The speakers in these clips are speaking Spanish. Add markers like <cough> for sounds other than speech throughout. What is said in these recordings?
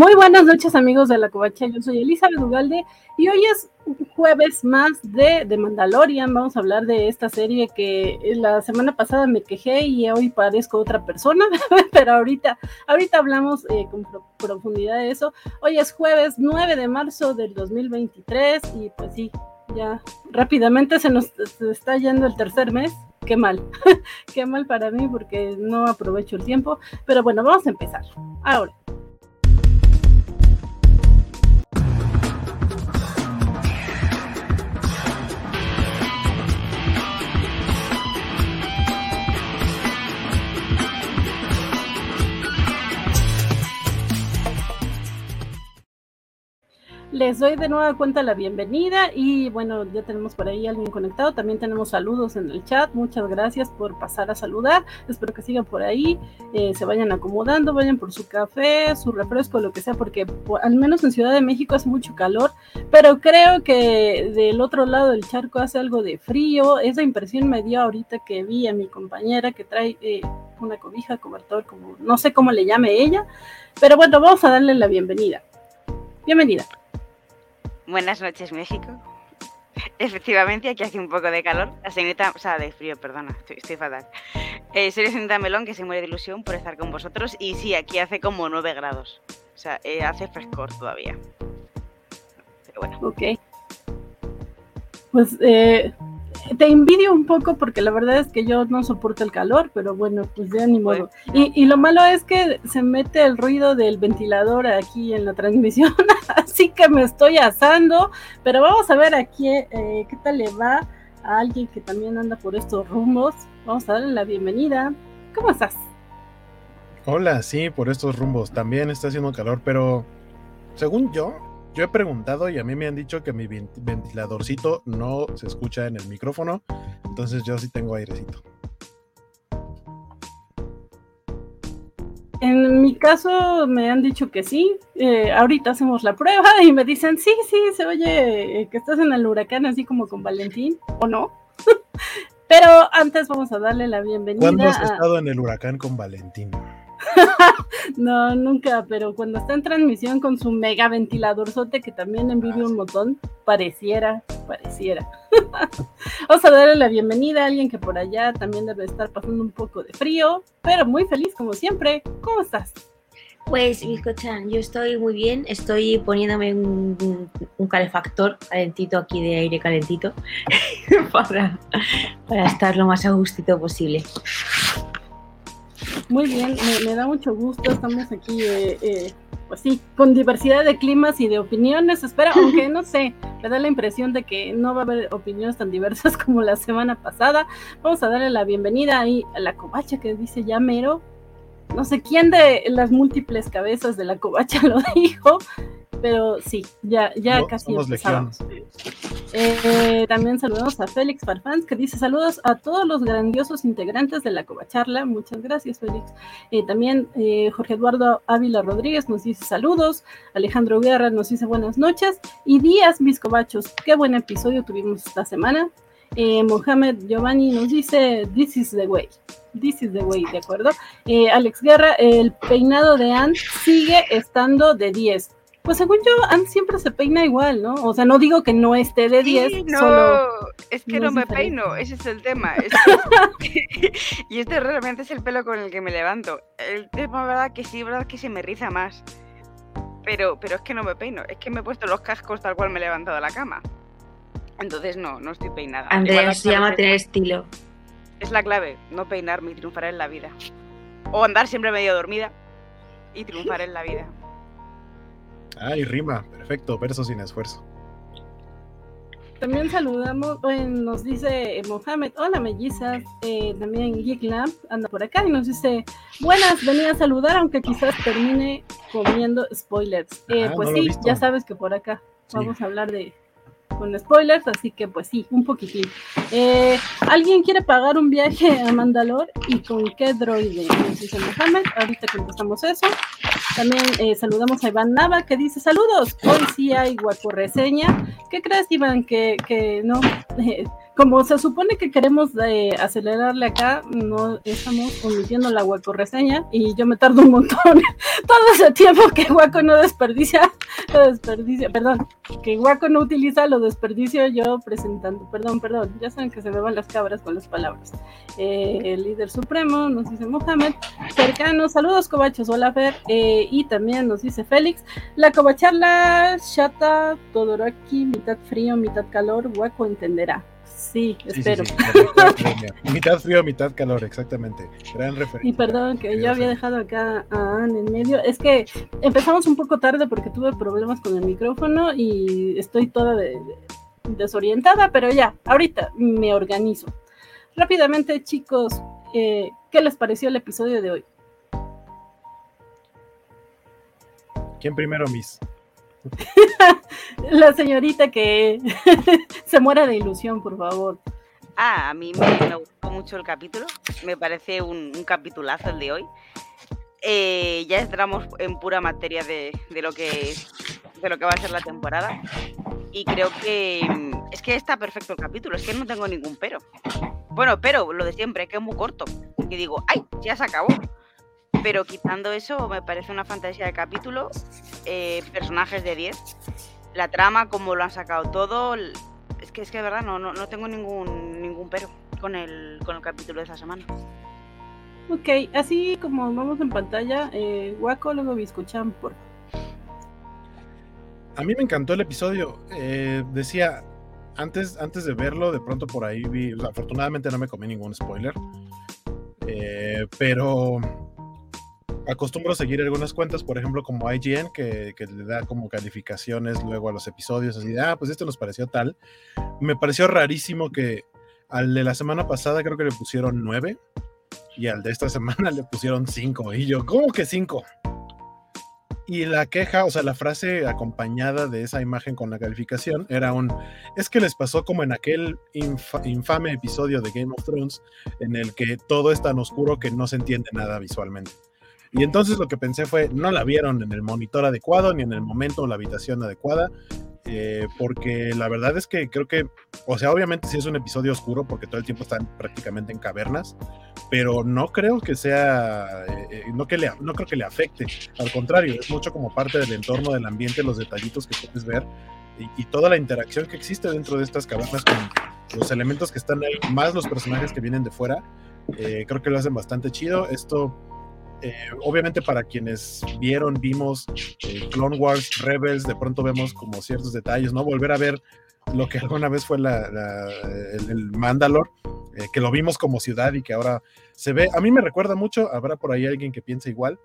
Muy buenas noches amigos de la Covacha, yo soy Elizabeth Ugalde y hoy es jueves más de, de Mandalorian, vamos a hablar de esta serie que la semana pasada me quejé y hoy parezco otra persona, <laughs> pero ahorita, ahorita hablamos eh, con profundidad de eso. Hoy es jueves 9 de marzo del 2023 y pues sí, ya rápidamente se nos está yendo el tercer mes. Qué mal, <laughs> qué mal para mí porque no aprovecho el tiempo. Pero bueno, vamos a empezar. Ahora, Les doy de nueva cuenta la bienvenida y bueno, ya tenemos por ahí alguien conectado. También tenemos saludos en el chat. Muchas gracias por pasar a saludar. Espero que sigan por ahí, eh, se vayan acomodando, vayan por su café, su refresco, lo que sea, porque al menos en Ciudad de México hace mucho calor, pero creo que del otro lado del charco hace algo de frío. Esa impresión me dio ahorita que vi a mi compañera que trae eh, una cobija, cobertor, como no sé cómo le llame ella, pero bueno, vamos a darle la bienvenida. Bienvenida. Buenas noches, México. Efectivamente, aquí hace un poco de calor. La señorita, o sea, de frío, perdona, estoy, fatal. Eh, soy la señorita Melón, que se muere de ilusión por estar con vosotros. Y sí, aquí hace como 9 grados. O sea, eh, hace frescor todavía. Pero bueno. Ok. Pues eh, te envidio un poco porque la verdad es que yo no soporto el calor, pero bueno, pues ya ni modo. Y, lo malo es que se mete el ruido del ventilador aquí en la transmisión, <laughs> así que me estoy asando, pero vamos a ver aquí eh, qué tal le va a alguien que también anda por estos rumbos. Vamos a darle la bienvenida. ¿Cómo estás? Hola, sí, por estos rumbos. También está haciendo calor, pero según yo, yo he preguntado y a mí me han dicho que mi ventiladorcito no se escucha en el micrófono, entonces yo sí tengo airecito. En mi caso me han dicho que sí. Eh, ahorita hacemos la prueba <laughs> y me dicen, sí, sí, se oye eh, que estás en el huracán así como con Valentín, ¿o no? <laughs> Pero antes vamos a darle la bienvenida. ¿Cuándo has estado en el huracán con Valentín? No, nunca, pero cuando está en transmisión con su mega ventilador sote que también envidia un montón, pareciera, pareciera. <laughs> Vamos a darle la bienvenida a alguien que por allá también debe estar pasando un poco de frío, pero muy feliz como siempre. ¿Cómo estás? Pues, Chan, yo estoy muy bien. Estoy poniéndome un, calefactor calentito aquí de aire calentito <laughs> para, para estar lo más a gustito posible. Muy bien, me, da mucho gusto. Estamos aquí, eh, eh, pues sí, con diversidad de climas y de opiniones. Espero, aunque <laughs> no sé, me da la impresión de que no va a haber opiniones tan diversas <laughs> como la semana pasada. Vamos a darle la bienvenida ahí a la covacha que dice ya mero. No sé quién de las múltiples cabezas de la covacha <laughs> lo dijo, pero sí, ya, ya casi empezamos. Eh, también saludamos a Félix Farfán, que dice saludos a todos los grandiosos integrantes de la Covacharla. Muchas gracias, Félix. Eh, también eh, Jorge Eduardo Ávila Rodríguez nos dice saludos. Alejandro Guerra nos dice buenas noches. Y Díaz Mis Covachos, qué buen episodio tuvimos esta semana. Mohamed Giovanni nos dice This is the way. This is the way, ¿de acuerdo? Alex Guerra, el peinado de Anne sigue estando de 10 pues según yo, Anne siempre se peina igual, ¿no? O sea, no digo que no esté de 10. no, es que no, me peino, ese es el tema. <laughs> y este realmente es el pelo con el que me levanto. El tema, ¿verdad? Que sí, ¿verdad? Que se me riza más. Pero, pero es que no me peino, es que me he puesto los cascos tal cual me he levantado de la cama. Entonces no, no estoy peinada. Andrea se llama tener estilo. Es la clave, no peinarme y triunfar en la vida. O andar siempre medio dormida y triunfar en la vida. Ay, rima, perfecto, verso sin esfuerzo. También saludamos, nos dice Mohamed, hola mellizas, eh, también Geek anda por acá y nos dice, buenas, venía a saludar, aunque quizás termine comiendo spoilers. Eh, ah, pues sí, ya sabes que por acá vamos a hablar de, con spoilers, así que pues sí, un poquitín. Eh, ¿Alguien quiere pagar un viaje a Mandalor y con qué droide? Dice Mohamed, ahorita contestamos eso. También eh, saludamos a Iván Nava que dice saludos, hoy sí hay guapo reseña. ¿Qué crees Iván? Que, que no, <laughs> como se supone que queremos eh, acelerarle acá, no estamos omitiendo la hueco reseña y yo me tardo un montón. <laughs> Todo ese tiempo que Guaco no desperdicia, lo desperdicia, perdón, que Guaco no utiliza, lo desperdicio yo presentando. Perdón, perdón, ya saben que se me van las cabras con las palabras. Eh, el líder supremo nos dice Mohamed, cercano, saludos cobachos, hola Fer, eh, y también nos dice Félix, la cobacharla, chata, Todoraki, mitad frío, mitad calor, Guaco entenderá. Sí, espero. <laughs> mitad frío, mitad calor, exactamente. Gran referencia. Y perdón que yo había dejado acá a Anne en medio. Es que empezamos un poco tarde porque tuve problemas con el micrófono y estoy toda desorientada, pero ya, ahorita me organizo. Rápidamente, chicos, eh, ¿qué les pareció el episodio de hoy? ¿Quién primero, Miss? <laughs> La señorita que <laughs> se muera de ilusión, por favor. Ah, a mí me, gustó mucho el capítulo. Me parece un, capitulazo el de hoy. Eh, ya entramos en pura materia de, lo que de lo que va a ser la temporada. Y creo que mm, es que está perfecto el capítulo, es que no tengo ningún pero. Bueno, pero lo de siempre, que es muy corto. Y digo, ¡ay! Ya se acabó. Pero quitando eso, me parece una fantasía de capítulo. Eh, personajes de 10. La trama, como lo han sacado todo. Es que es que de verdad no, no, no tengo ningún, ningún pero con el, con el capítulo de esa semana. Ok, así como vamos en pantalla, eh, Waco, luego vi escuchan por. A mí me encantó el episodio. Eh, decía, antes, antes de verlo, de pronto por ahí vi. afortunadamente no me comí ningún spoiler. Eh, pero acostumbro a seguir algunas cuentas, por ejemplo, como IGN, que, le da como calificaciones luego a los episodios, así de, ah, pues esto nos pareció tal. Me pareció rarísimo que al de la semana pasada creo que le pusieron 9 y al de esta <laughs> semana le pusieron 5. Y yo, ¿cómo que 5? Y la queja, o sea, la frase acompañada de esa imagen con la calificación era un, es que les pasó como en aquel infame episodio de Game of Thrones en el que todo es tan oscuro que no se entiende nada visualmente. Y entonces lo que pensé fue, no la vieron en el monitor adecuado, ni en el momento o la habitación adecuada, eh, porque la verdad es que creo que, o sea, obviamente sí es un episodio oscuro, porque todo el tiempo están prácticamente en cavernas, pero no creo que sea, eh, eh, no, que le, no creo que le afecte, al contrario, es mucho como parte del entorno, del ambiente, los detallitos que puedes ver y, y toda la interacción que existe dentro de estas cavernas con los elementos que están ahí, más los personajes que vienen de fuera, creo que lo hacen bastante chido. Esto eh, obviamente para quienes vieron, vimos eh, Clone Wars, Rebels, de pronto vemos como ciertos detalles, ¿no? Volver a ver lo que <laughs> alguna vez fue la, el, Mandalor, eh, que lo vimos como ciudad y que ahora se ve, a mí me recuerda mucho, habrá por ahí alguien que piense igual,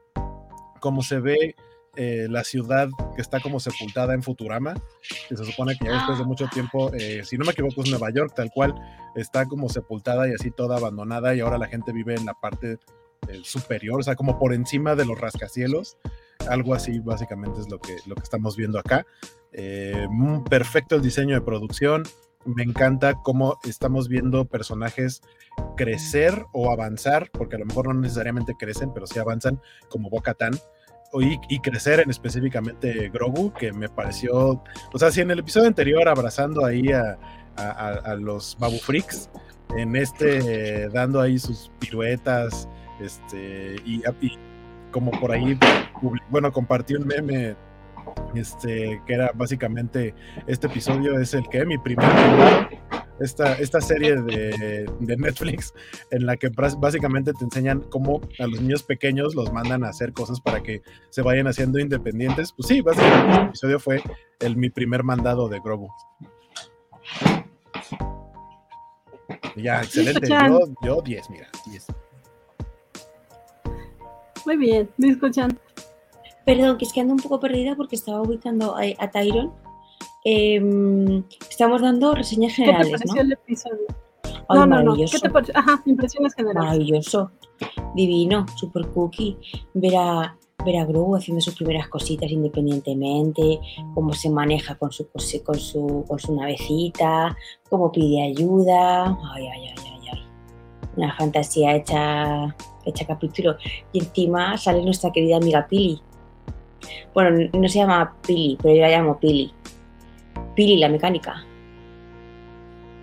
como se ve la ciudad que está como sepultada en Futurama, que se supone que ya después de mucho tiempo, si no me equivoco, es Nueva York, tal cual, está como sepultada y así toda abandonada y ahora la gente vive en la parte superior, o sea, como por encima de los rascacielos. Algo así básicamente es lo que, lo que estamos viendo acá. Eh, perfecto el diseño de producción. Me encanta cómo estamos viendo personajes crecer o avanzar, porque a lo mejor no necesariamente crecen, pero sí avanzan como Boca Y, y, crecer en específicamente Grogu, que me pareció, o sea, si en el episodio anterior abrazando ahí a, a, los Babu Freaks, en este dando ahí sus piruetas, este, y, como por ahí, bueno, compartí un meme este, que era básicamente, este episodio es el que mi primer esta, esta serie de, de, Netflix en la que básicamente te enseñan cómo a los niños pequeños los mandan a hacer cosas para que se vayan haciendo independientes. Pues sí, básicamente el episodio fue el mi primer mandado de Grogu. Ya, excelente. Yo 10, mira, 10. Muy bien, me escuchan. Perdón, que es que ando un poco perdida porque estaba ubicando a, Tyron. Em, estamos dando reseñas generales, ¿Qué te pareció el episodio? no, no, no. ¿Qué te pareció? Ajá, impresiones generales. Maravilloso, divino, super cookie. Ver a, ver a Gru haciendo sus primeras cositas independientemente, cómo se maneja con su, con su, con su navecita, cómo pide ayuda. Ay, ay, ay, ay, ay. Una fantasía hecha hecha capítulo. Y encima sale nuestra querida amiga Pili. Bueno, no se llama Pili, pero yo la llamo Pili. Pili, la mecánica.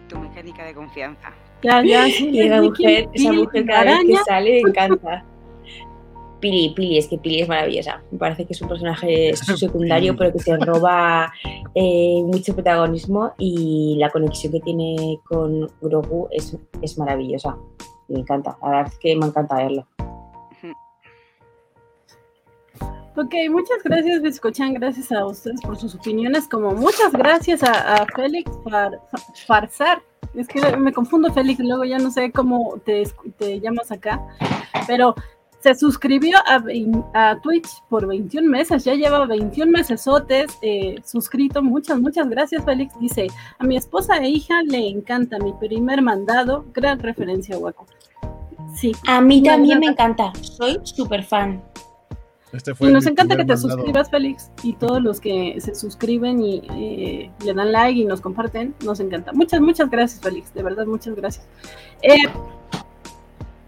tu mecánica de confianza. Ya, ya, sí. Y esa mujer, esa Pili, mujer cada vez que sale me encanta. Pili, Pili, es que Pili es maravillosa. Me parece que es un personaje <laughs> secundario, pero que se roba eh, mucho protagonismo y la conexión que tiene con Grogu es, es maravillosa. Me encanta, la verdad es que me encanta verlo. Ok, muchas gracias, Biscochan. Gracias a ustedes por sus opiniones. Como muchas gracias a, Félix Far- Fa- Farsar. Es que me confundo, Félix, luego ya no sé cómo te, te llamas acá. Pero se suscribió a, a Twitch por 21 meses. Ya lleva 21 mesesotes eh, suscrito. Muchas, muchas gracias, Félix. Dice: A mi esposa e hija le encanta mi primer mandado. Gran referencia, Waco. Sí, A mí Me también me encanta. soy súper fan. Este fue Y nos encanta que te mandado. suscribas, Félix, y todos los que se suscriben y eh, le dan like y nos comparten, nos encanta. Muchas, muchas gracias, Félix, de verdad, muchas gracias. Eh,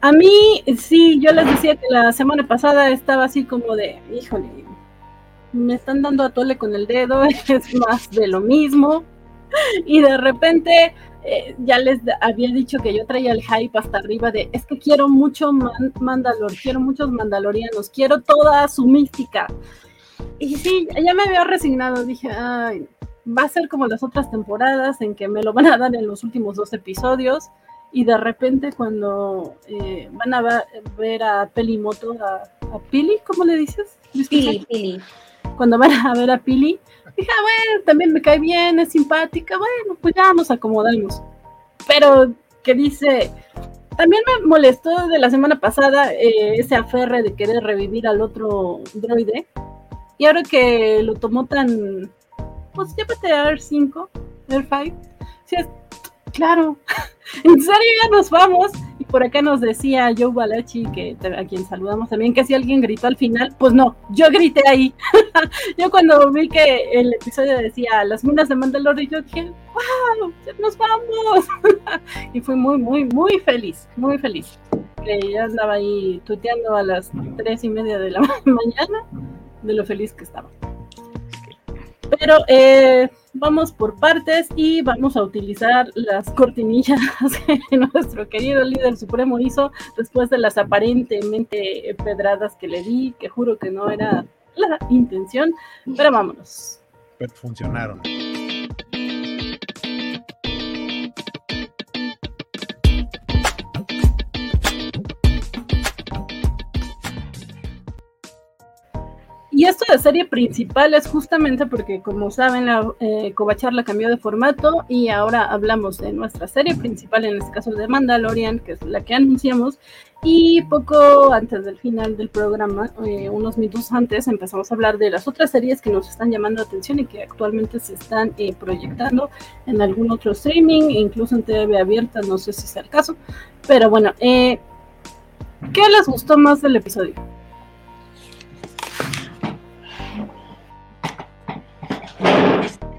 a mí, sí, yo les decía que la semana pasada estaba así como de, híjole, me están dando a tole con el dedo, <laughs> es más de lo mismo. Y de repente eh, ya les había dicho que yo traía el hype hasta arriba de es que quiero mucho man- Mandalor, quiero muchos mandalorianos, quiero toda su mística. Y sí, ya me había resignado, dije, ay, va a ser como las otras temporadas en que me lo van a dar en los últimos dos episodios y de repente cuando eh, van a ver a Pelimoto, a, a Pili, ¿cómo le dices? Pili, Pili. cuando van a ver a Pili, dije, ah, bueno, también me cae bien, es simpática, bueno, pues ya nos acomodamos. Pero que dice, también me molestó de la semana pasada eh, ese aferre de querer revivir al otro droide. Y ahora que lo tomó tan, pues llévate a R5, R5, sí es, claro, <laughs> en serio ya nos vamos. Y por acá nos decía Joe Balachi, que, a quien saludamos también, que si alguien gritó al final, pues no, yo grité ahí. <laughs> yo cuando vi que el episodio decía las minas de Mandalore, yo dije, wow, ya nos vamos. <laughs> y fui muy, muy, muy feliz, muy feliz. Que ya andaba ahí tuiteando a las tres y media de la mañana de lo feliz que estaba. Pero eh, vamos por partes y vamos a utilizar las cortinillas <laughs> que nuestro querido líder supremo hizo después de las aparentemente pedradas que le di, que juro que no era la intención, pero vámonos. Pero funcionaron. Y esto de serie principal es justamente porque, como saben, la eh, Covacharla cambió de formato y ahora hablamos de nuestra serie principal, en este caso de Mandalorian, que es la que anunciamos. Y poco antes del final del programa, eh, unos minutos antes, empezamos a hablar de las otras series que nos están llamando la atención y que actualmente se están eh, proyectando en algún otro streaming, incluso en TV abierta, no sé si sea el caso. Pero bueno, eh, ¿qué les gustó más del episodio?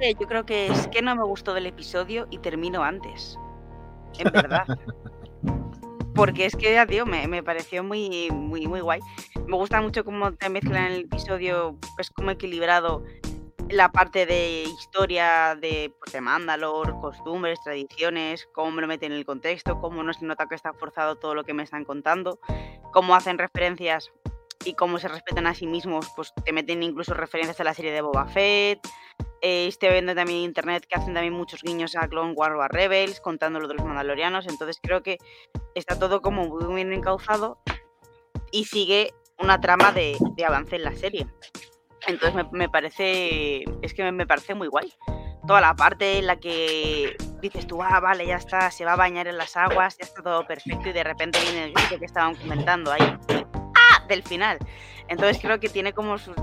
Es yo creo que es que no me gustó del episodio y termino antes. En verdad. <laughs> Porque es que, ya tío, me, me pareció muy, muy, muy guay. Me gusta mucho cómo te mezclan el episodio, pues como equilibrado la parte de historia de, pues, de Mandalore, costumbres, tradiciones, cómo me lo meten en el contexto, cómo no se nota que está forzado todo lo que me están contando, cómo hacen referencias y cómo se respetan a sí mismos, pues te meten incluso referencias a la serie de Boba Fett. Eh, estoy viendo también en internet que hacen también muchos guiños a Clone Wars Rebels, contando lo de los Mandalorianos. Entonces creo que está todo como muy bien encauzado y sigue una trama de, de avance en la serie. Entonces me, me parece, es que me, me parece muy guay. Toda la parte en la que dices tú, ah, vale, ya está, se va a bañar en las aguas, ya está todo perfecto y de repente viene el grito que estaban comentando ahí. ¡Ah! Del final. Entonces creo que tiene como sus...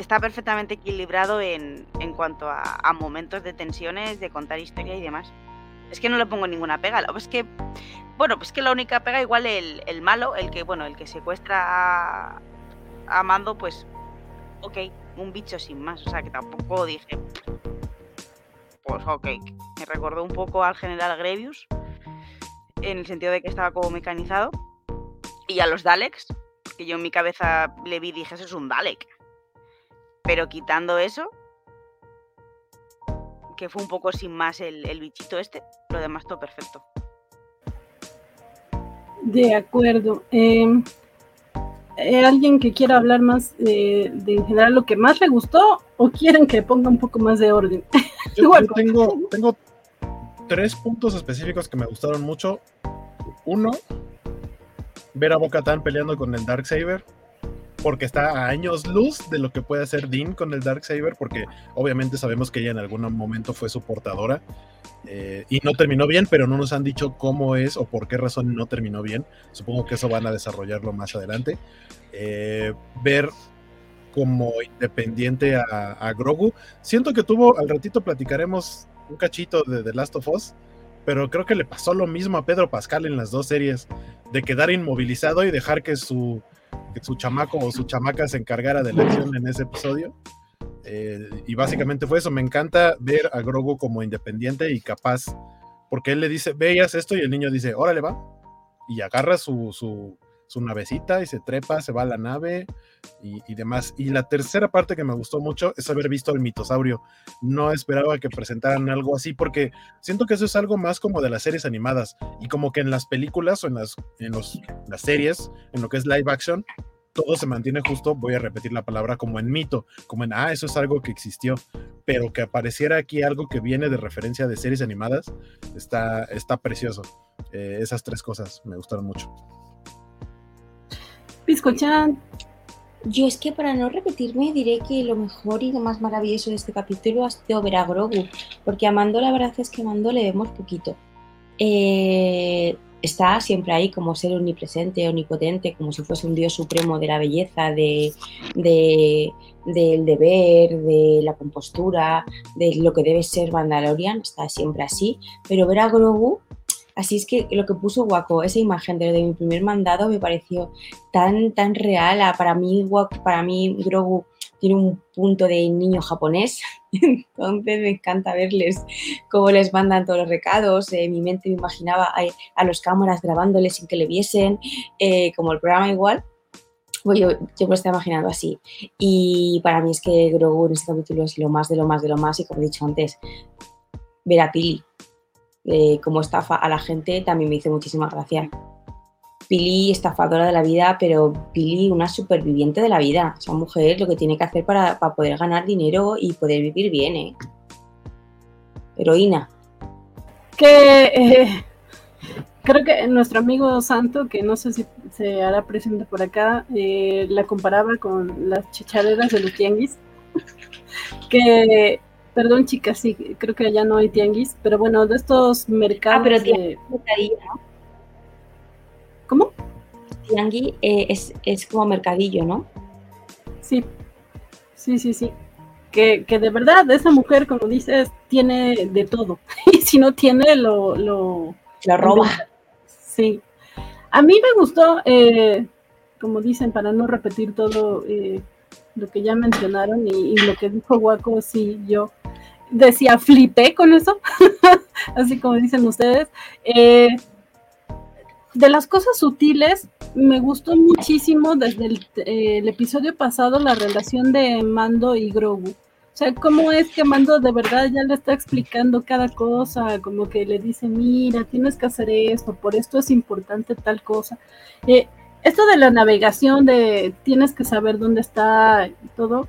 Está perfectamente equilibrado en, en cuanto a, momentos de tensiones, de contar historia y demás. Es que no le pongo ninguna pega. Es que, bueno, pues que la única pega, igual el, el malo, el que, bueno, el que secuestra a, a Mando, pues, ok, un bicho sin más. O sea, que tampoco dije, pues ok. Me recordó un poco al general Grevius, en el sentido de que estaba como mecanizado. Y a los Daleks, que yo en mi cabeza le vi y dije, eso es un Dalek. Pero quitando eso, que fue un poco sin más el, el bichito este, lo demás todo perfecto. De acuerdo. Eh, eh, ¿Alguien que quiera hablar más de, de, en general lo que más le gustó o quieren que ponga un poco más de orden? <laughs> Yo, Igual, yo tengo, tengo tres puntos específicos que me gustaron mucho. Uno, ver a Boca Tan peleando con el Dark Saber porque está a años luz de lo que puede hacer Dean con el Dark Saber, porque obviamente sabemos que ella en algún momento fue su portadora eh, y no terminó bien, pero no nos han dicho cómo es o por qué razón no terminó bien. Supongo que eso van a desarrollarlo más adelante. Eh, ver como independiente a, Grogu. Siento que tuvo, al ratito platicaremos un cachito de The Last of Us, pero creo que le pasó lo mismo a Pedro Pascal en las dos series, de quedar inmovilizado y dejar que su que su chamaco o su chamaca se encargara de la acción en ese episodio. Eh, y básicamente fue eso. Me encanta ver a Grogu como independiente y capaz, porque él le dice, veías esto, y el niño dice, órale, va. Y agarra su, su, su navecita y se trepa, se va a la nave y, demás. Y la tercera parte que me gustó mucho es haber visto el mitosaurio. No esperaba que presentaran algo así porque siento que eso es algo más como de las series animadas y como que en las películas o en las, en los, las series, en lo que es live action, todo se mantiene justo, voy a repetir la palabra, como en mito, como en, ah, eso es algo que existió, pero que apareciera aquí algo que viene de referencia de series animadas, está, está precioso. Eh, esas tres cosas me gustaron mucho. Piscochan. Yo es que para no repetirme diré que lo mejor y lo más maravilloso de este capítulo ha sido ver a Grogu, porque a Mando la verdad es que a Mando le vemos poquito. Eh, está siempre ahí como ser omnipresente, omnipotente, como si fuese un dios supremo de la belleza, de, de, del deber, de la compostura, de lo que debe ser Mandalorian, está siempre así, pero ver a Grogu Así es que lo que puso Waco, esa imagen de, de mi primer mandado me pareció tan, tan real. Para mí, Waco, para mí Grogu tiene un punto de niño japonés, <laughs> entonces me encanta verles cómo les mandan todos los recados. En mi mente me imaginaba a, a los cámaras grabándoles sin que le viesen, eh, como el programa igual. Pues yo, yo me lo estaba imaginando así. Y para mí es que Grogu en este capítulo es lo más de lo más de lo más. Y como he dicho antes, ver a Pili eh, como estafa a la gente también me hizo muchísima gracia. Pili, estafadora de la vida, pero Pili, una superviviente de la vida. Esa mujer lo que tiene que hacer para, para poder ganar dinero y poder vivir bien, ¿eh? Heroína. Que eh, creo que nuestro amigo Santo, que no sé si se hará presente por acá, la comparaba con las chichareras de los tianguis. <laughs> que Perdón, chicas, sí, creo que allá no hay tianguis, pero bueno, de estos mercados. Ah, pero de... ¿no? ¿Cómo? Tianguis eh, es, es, como mercadillo, ¿no? Sí, sí, sí, sí. Que, que, de verdad, esa mujer, como dices, tiene de todo. <laughs> Y si no tiene, lo. Lo, lo roba. Sí. A mí me gustó, eh, como dicen, para no repetir todo. Eh, lo que ya mencionaron y, y, lo que dijo Waco, sí, yo decía, flipé con eso, <laughs> así como dicen ustedes. Eh, de las cosas sutiles, me gustó muchísimo desde el, eh, el, episodio pasado la relación de Mando y Grogu. O sea, cómo es que Mando de verdad ya le está explicando cada cosa, como que le dice, mira, tienes que hacer esto, por esto es importante tal cosa. Eh, esto de la navegación, de tienes que saber dónde está y todo,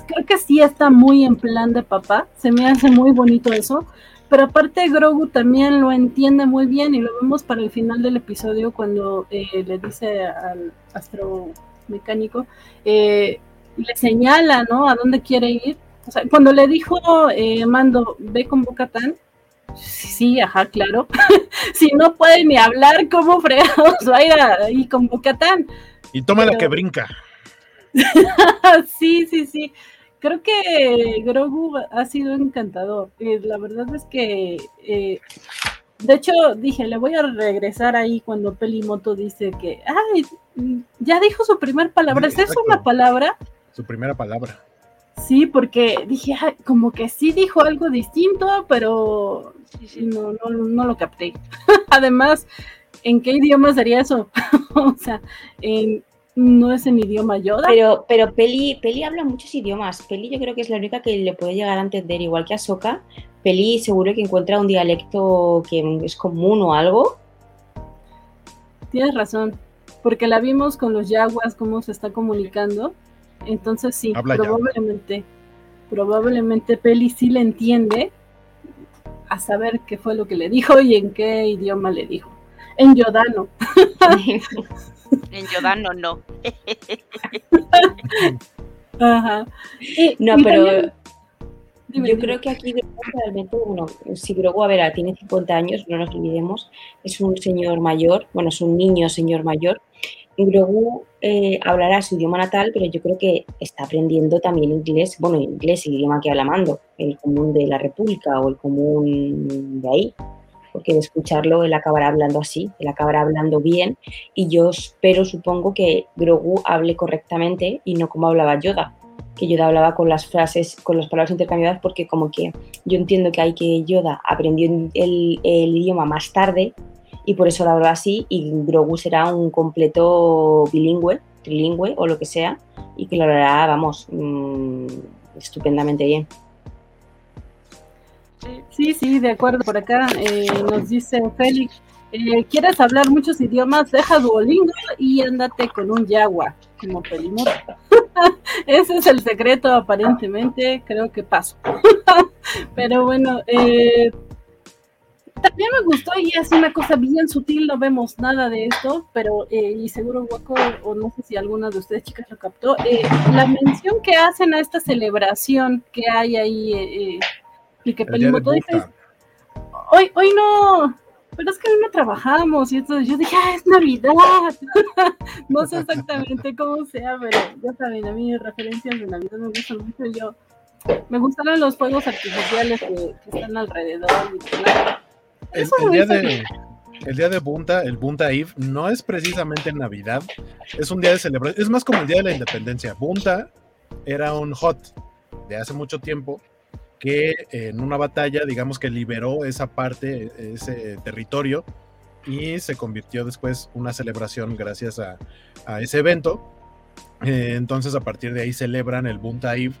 creo que sí está muy en plan de papá, se me hace muy bonito eso, pero aparte Grogu también lo entiende muy bien y lo vemos para el final del episodio cuando eh, le dice al astromecánico, eh, le señala, ¿no? A dónde quiere ir. O sea, cuando le dijo eh, Mando, ve con Bocatán, sí, ajá, claro. <laughs> si no puede ni hablar, ¿cómo fregados va a ir ahí con Bocatán? Y toma pero... la que brinca. <laughs> sí, sí, sí. Creo que Grogu ha sido encantador. Eh, la verdad es que, eh, de hecho, dije, le voy a regresar ahí cuando Pelimoto dice que, ay, ya dijo su primera palabra. ¿Es eso una palabra? Su primera palabra. Sí, porque dije, ay, como que sí dijo algo distinto, pero no, no, no lo capté. <laughs> Además, ¿en qué idioma sería eso? <laughs> o sea, en no es en idioma Yoda. Pero, pero Peli, Peli habla muchos idiomas. Peli yo creo que es la única que le puede llegar a entender, igual que a Soka. Peli seguro que encuentra un dialecto que es común o algo. Tienes razón, porque la vimos con los yaguas, cómo se está comunicando. Entonces sí, probablemente, probablemente Peli sí le entiende a saber qué fue lo que le dijo y en qué idioma le dijo. En Yodano. <laughs> En Yodano no. <laughs> Ajá. no, pero yo creo que aquí realmente, bueno, si Grogu, a ver, tiene 50 años, no nos olvidemos, es un señor mayor, bueno, es un niño señor mayor. Grogu eh, hablará su idioma natal, pero yo creo que está aprendiendo también inglés, bueno, inglés, el idioma que habla Mando, el común de la República o el común de ahí porque de escucharlo él acabará hablando así, él acabará hablando bien y yo espero, supongo que Grogu hable correctamente y no como hablaba Yoda, que Yoda hablaba con las frases, con las palabras intercambiadas porque como que yo entiendo que hay que Yoda aprendió el, idioma más tarde y por eso lo habla así y Grogu será un completo bilingüe, trilingüe o lo que sea y que lo hablará, vamos, mm, estupendamente bien. Sí, sí, de acuerdo. Por acá eh, nos dice Félix, eh, ¿quieres hablar muchos idiomas? Deja Duolingo y ándate con un yagua, como Pelimoto. <laughs> Ese es el secreto, aparentemente. Creo que paso. <laughs> Pero bueno, eh, también me gustó y es una cosa bien sutil, no vemos nada de esto, pero y seguro Waco, o no sé si alguna de ustedes chicas lo captó, la mención que hacen a esta celebración que hay ahí y que Pelimoto dice, hoy, hoy no, pero es que hoy no trabajamos. Y entonces yo dije, ah, es Navidad. <laughs> no sé exactamente <laughs> cómo sea, pero ya saben, a mí referencias de Navidad me gustan mucho. Yo, me gustaron los fuegos artificiales que, están alrededor. el, día de, el día de Bunta, el Bunta Eve, no es precisamente Navidad, es un día de celebración, es más como el día de la independencia. Bunta era un hot de hace mucho tiempo que en una batalla, digamos que liberó esa parte, ese territorio, y se convirtió después una celebración gracias a, ese evento. Eh, entonces a partir de ahí celebran el Bunta Eve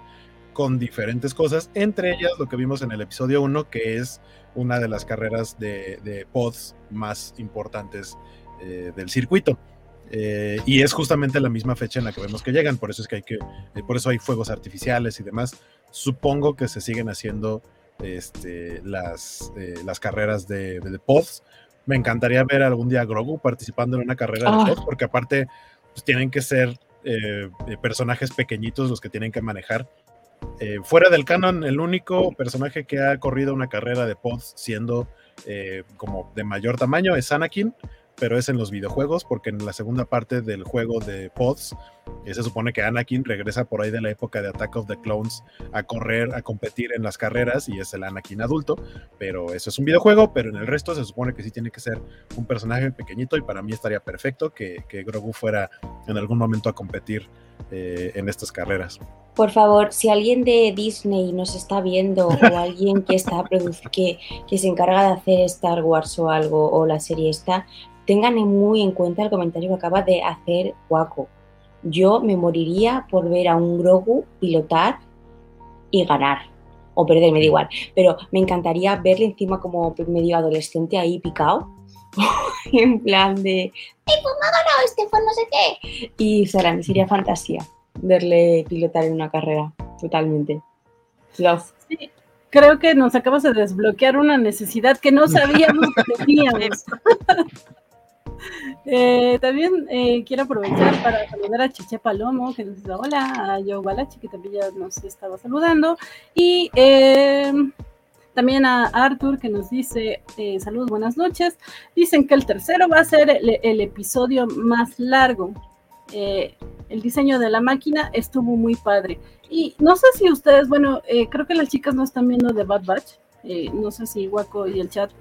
con diferentes cosas, entre ellas lo que vimos en el episodio 1, que es una de las carreras de, pods más importantes eh, del circuito. Eh, y es justamente la misma fecha en la que vemos que llegan, por eso es que hay que, por eso hay fuegos artificiales y demás, Supongo que se siguen haciendo este, las, eh, las carreras de, de, pods. Me encantaría ver algún día a Grogu participando en una carrera de ah. pods, porque aparte pues, tienen que ser eh, eh, personajes pequeñitos los que tienen que manejar. fuera del canon, el único personaje que ha corrido una carrera de pods siendo como de mayor tamaño es Anakin, pero es en los videojuegos, porque en la segunda parte del juego de Pods, eh, se supone que Anakin regresa por ahí de la época de Attack of the Clones a correr, a competir en las carreras, y es el Anakin adulto, pero eso es un videojuego, pero en el resto se supone que sí tiene que ser un personaje pequeñito, y para mí estaría perfecto que, que Grogu fuera en algún momento a competir eh, en estas carreras. Por favor, si alguien de Disney nos está viendo o <laughs> alguien que está que, que se encarga de hacer Star Wars o algo o la serie esta, tengan muy en cuenta el comentario que acaba de hacer Waco. Yo me moriría por ver a un Grogu pilotar y ganar. O perder, me da igual. Pero me encantaría verle encima como medio adolescente ahí picado. <laughs> en plan de, ¡ay, pues me ha ganado este, pues no sé qué! Y será, sería fantasía verle pilotar en una carrera, totalmente. Love. Sí, creo que nos acabas de desbloquear una necesidad que no sabíamos que teníamos. <laughs> Eh, también eh, quiero aprovechar para saludar a Chiche Palomo, que nos dice hola, a Joe Balachi, que también ya nos estaba saludando, y eh, también a Arthur, que nos dice saludos, buenas noches. Dicen que el tercero va a ser el, episodio más largo. el diseño de la máquina estuvo muy padre. Y no sé si ustedes, bueno, creo que las chicas no están viendo de Bad Batch. no sé si Waco y el chat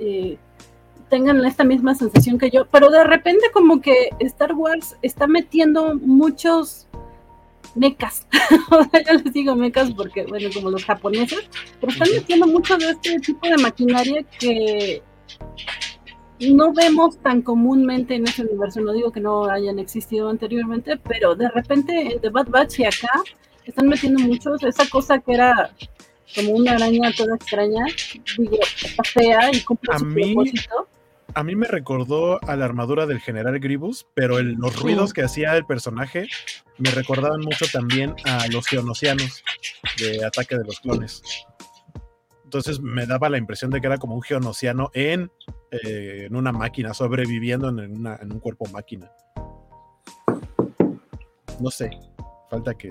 tengan esta misma sensación que yo, pero de repente como que Star Wars está metiendo muchos mecas, <laughs> yo les digo mecas porque, bueno, como los japoneses, pero están metiendo mucho de este tipo de maquinaria que no vemos tan comúnmente en ese universo. No digo que no hayan existido anteriormente, pero de repente en The Bad Batch y acá están metiendo muchos. Esa cosa que era como una araña toda extraña, digo, está fea y cumple A su mí- propósito. A mí me recordó a la armadura del general Grievous, pero el- los ruidos que hacía el personaje me recordaban mucho también a los geonosianos de Ataque de los Clones. Entonces me daba la impresión de que era como un geonosiano en, eh, en una máquina, sobreviviendo en, una- en un cuerpo máquina. No sé, falta que...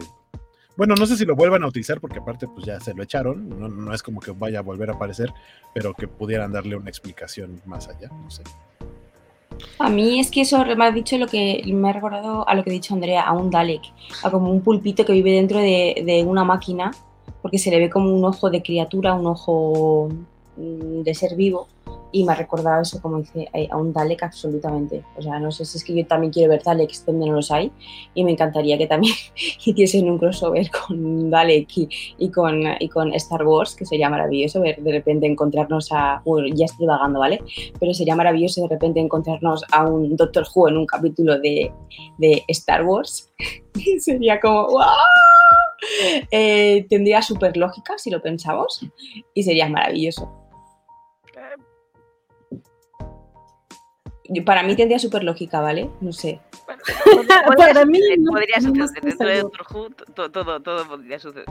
Bueno, no sé si lo vuelvan a utilizar porque aparte pues ya se lo echaron, no, es como que vaya a volver a aparecer, pero que pudieran darle una explicación más allá, no sé. A mí es que eso me ha dicho lo que me ha recordado a lo que ha dicho Andrea, a un Dalek, a como un pulpito que vive dentro de, de una máquina, porque se le ve como un ojo de criatura, un ojo mm, de ser vivo, y me ha recordado eso, como dice, eh, a un Dalek absolutamente. O sea, no sé si es que yo también quiero ver Daleks donde no los hay, y me encantaría que también <laughs> hiciesen un crossover con Dalek y, y con, y con Star Wars, que sería maravilloso ver de repente encontrarnos a. Bueno, ya estoy vagando, ¿vale? pero sería maravilloso de repente encontrarnos a un Doctor Who en un capítulo de, de Star Wars. <laughs> sería como ¡wow! Eh, tendría súper lógica si lo pensamos y sería maravilloso. Para mí tendría súper lógica, ¿vale? No sé. Bueno, podría- <laughs> Para mí no- podría suceder. Dentro de. Doctor Who, to- todo, todo podría suceder.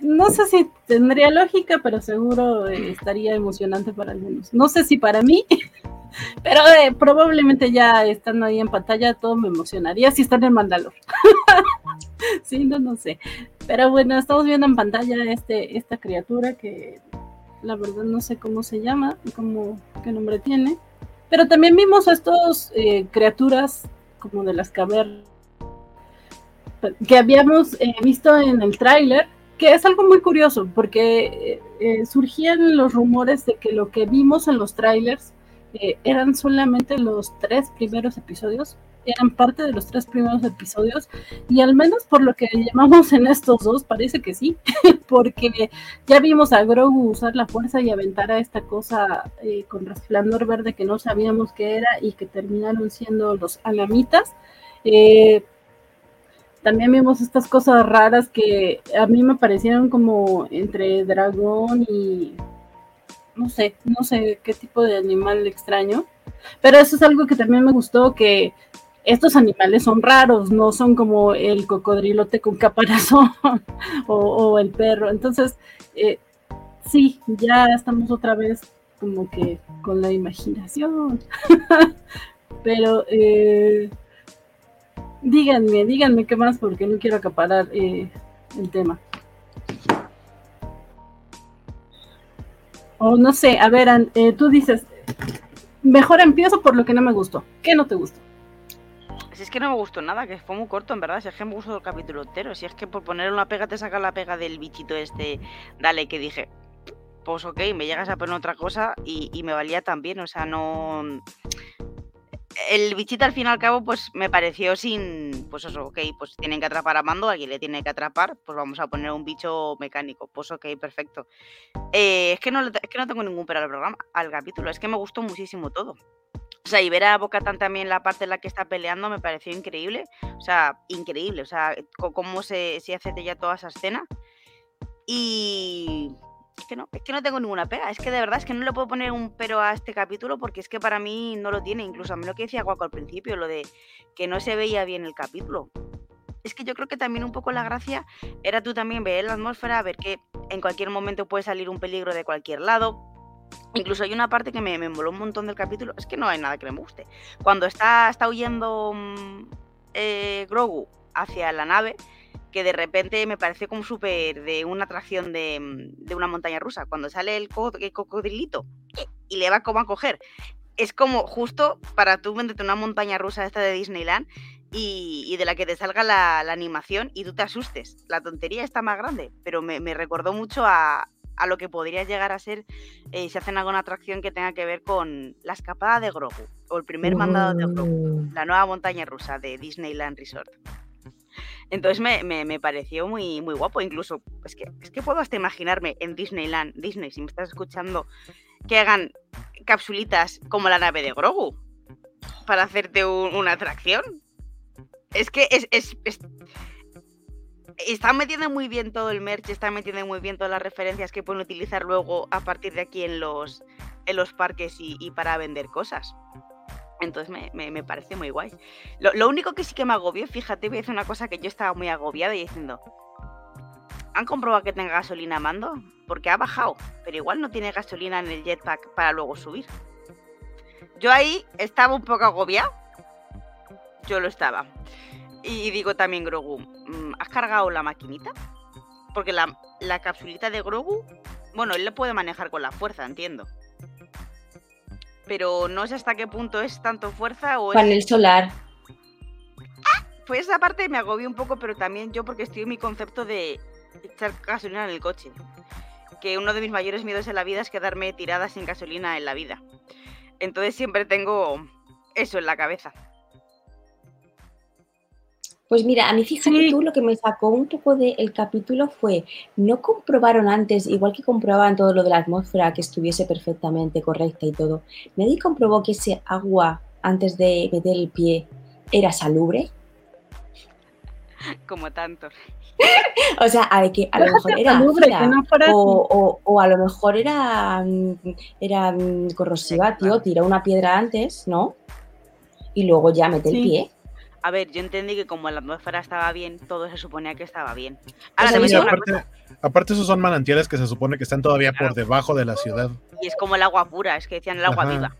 No sé si tendría lógica, pero seguro eh, estaría emocionante para algunos. No sé si para mí, <laughs> pero eh, probablemente ya estando ahí en pantalla todo me emocionaría si están en Mandalor. <laughs> sí, no, no sé. Pero bueno, estamos viendo en pantalla este, esta criatura que la verdad no sé cómo se llama, cómo, qué nombre tiene. Pero también vimos a estos eh, criaturas como de las cavernas que habíamos eh, visto en el tráiler, que es algo muy curioso, porque eh, surgían los rumores de que lo que vimos en los trailers eran solamente los tres primeros episodios, eran parte de los tres primeros episodios, y al menos por lo que llamamos en estos dos, parece que sí, <laughs> porque ya vimos a Grogu usar la fuerza y aventar a esta cosa eh, con resplandor verde que no sabíamos qué era y que terminaron siendo los alamitas. Eh, también vimos estas cosas raras que a mí me parecieron como entre dragón y no sé, no sé qué tipo de animal extraño. Pero eso es algo que también me gustó, que estos animales son raros, no son como el cocodrilote con caparazón <laughs> o, el perro. Entonces, eh, sí, ya estamos otra vez como que con la imaginación. <laughs> Pero eh, díganme, díganme qué más, porque no quiero acaparar eh, el tema. O no sé, a ver, tú dices, mejor empiezo por lo que no me gustó. ¿Qué no te gustó? Si es que no me gustó nada, que fue muy corto, en verdad. Si es que me gustó el capítulo entero. Si es que por poner una pega te saca la pega del bichito este, dale, que dije, pues ok, me llegas a poner otra cosa y, y me valía también. O sea, no. El bichito al fin y al cabo, pues me pareció sin. Pues eso, ok, pues tienen que atrapar a Mando, alguien le tiene que atrapar, pues vamos a poner un bicho mecánico. Pues ok, perfecto. Eh, es, que no, es que no tengo ningún pero al programa, al capítulo, es que me gustó muchísimo todo. O sea, y ver a Bocatan también la parte en la que está peleando me pareció increíble. O sea, increíble. O sea, cómo se, se hace ya toda esa escena. Y. Es que no, es que no tengo ninguna pega. Es que de verdad es que no le puedo poner un pero a este capítulo porque es que para mí no lo tiene. Incluso a mí lo que decía Guaco al principio, lo de que no se veía bien el capítulo. Es que yo creo que también un poco la gracia era tú también ver la atmósfera, ver que en cualquier momento puede salir un peligro de cualquier lado. Incluso hay una parte que me, me moló un montón del capítulo. Es que no hay nada que me guste. Cuando está, está huyendo mm, eh, Grogu hacia la nave, que de repente me pareció como súper de una atracción de, mm, de una montaña rusa. Cuando sale el, co- el cocodrilito y le va como a coger. Es como justo para tú venderte una montaña rusa esta de Disneyland y, y de la que te salga la, la animación y tú te asustes. La tontería está más grande, pero me, me recordó mucho a, a lo que podría llegar a ser eh, si hacen alguna atracción que tenga que ver con la escapada de Grogu o el primer mandado de Grogu, la nueva montaña rusa de Disneyland Resort. Entonces me, me- me pareció muy, muy guapo, incluso es que, es que puedo hasta imaginarme en Disneyland, Disney, si me estás escuchando, que hagan capsulitas como la nave de Grogu para hacerte una atracción. Es que es, es, están metiendo muy bien todo el merch, están metiendo muy bien todas las referencias que pueden utilizar luego a partir de aquí en los, en los parques y, para vender cosas. Entonces me, parece muy guay. Lo, único que sí que me agobió, fíjate, voy a decir una cosa que yo estaba muy agobiada y diciendo, ¿han comprobado que tenga gasolina mando? Porque ha bajado, pero igual no tiene gasolina en el jetpack para luego subir. Yo ahí estaba un poco agobiado. Yo lo estaba. Y digo también, Grogu, mm, ¿has cargado la maquinita? Porque la, la capsulita de Grogu, bueno, él le puede manejar con la fuerza, entiendo. Pero no sé hasta qué punto es tanto fuerza o Panel solar. pues esa parte me agobió un poco, pero también yo porque estoy en mi concepto de echar gasolina en el coche. Que uno de mis mayores miedos en la vida es quedarme tirada sin gasolina en la vida. Entonces siempre tengo eso en la cabeza. Pues mira, a mí fíjate tú, lo que me sacó un poco del capítulo fue, no comprobaron antes, igual que comprobaban todo lo de la atmósfera, que estuviese perfectamente correcta y todo, nadie comprobó que ese agua antes de meter el pie era salubre. Como tanto. <laughs> o sea, a, que a lo mejor era o, a lo mejor era, mm, era mm, corrosiva, tío, tira una piedra antes, ¿no? Y luego ya mete el pie. A ver, yo entendí que como la atmósfera estaba bien, todo se suponía que estaba bien. aparte, esos son manantiales que se supone que están todavía por debajo de la ciudad. Y es como el agua pura, es que decían el agua viva.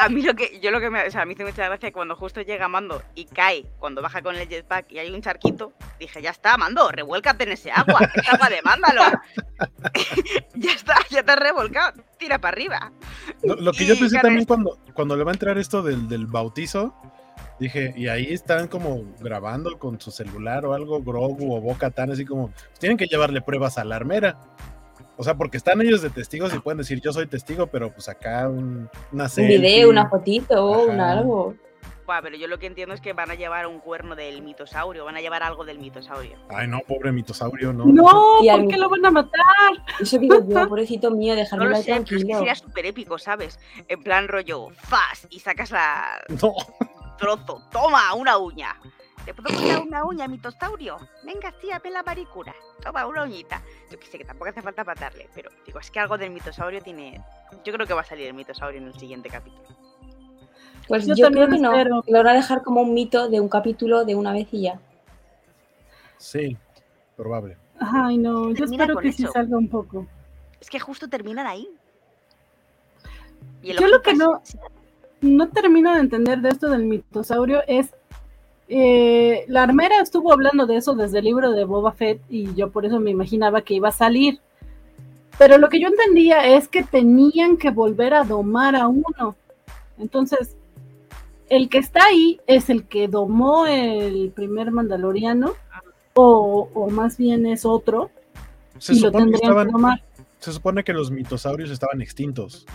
A mí lo que, yo lo que me, o sea, me hizo mucha gracia cuando justo llega Mando y cae, cuando baja con el jetpack y hay un charquito, dije, ya está, Mando, revuélcate en ese agua, es agua de mándalo. <laughs> <laughs> ya está, ya te has revolcado, tira para arriba. Lo, que yo pensé también cuando, cuando le va a entrar esto del, del bautizo, Dije, y ahí están como grabando con su celular o algo, Grogu o Boca Tan, así como, pues tienen que llevarle pruebas a la armera. O sea, porque están ellos de testigos y pueden decir, yo soy testigo, pero pues acá un, una serie. Un video, una fotito, un algo. pero yo lo que entiendo es que van a llevar un cuerno del mitosaurio, van a llevar algo del mitosaurio. Ay, no, pobre mitosaurio, no. No, ¿por qué lo van a matar? Eso digo yo, pobrecito mío, dejarlo no lo sé, tranquilo. Pero es que sería súper épico, ¿sabes? En plan rollo, fast, y sacas la... <laughs> No trozo. Toma, una uña. ¿Te puedo cortar una uña, mi tostaurio? Venga, tía, la maricura. Toma, una uñita. Yo que sé que tampoco hace falta matarle, pero digo, es que algo del mitosaurio tiene. Yo creo que va a salir el mitosaurio en el siguiente capítulo. Pues yo, creo que no. Lo van a dejar como un mito de un capítulo de una vez y ya. Sí, probable. Ay, no, yo espero que sí salga un poco. Es que justo terminan ahí. yo lo que no no termino de entender de esto del mitosaurio es eh, la armera estuvo hablando de eso desde el libro de Boba Fett y yo por eso me imaginaba que iba a salir. Pero lo que yo entendía es que tenían que volver a domar a uno. Entonces, el que está ahí es el que domó el primer mandaloriano o, más bien es otro. Se, supone que se supone que los mitosaurios estaban extintos.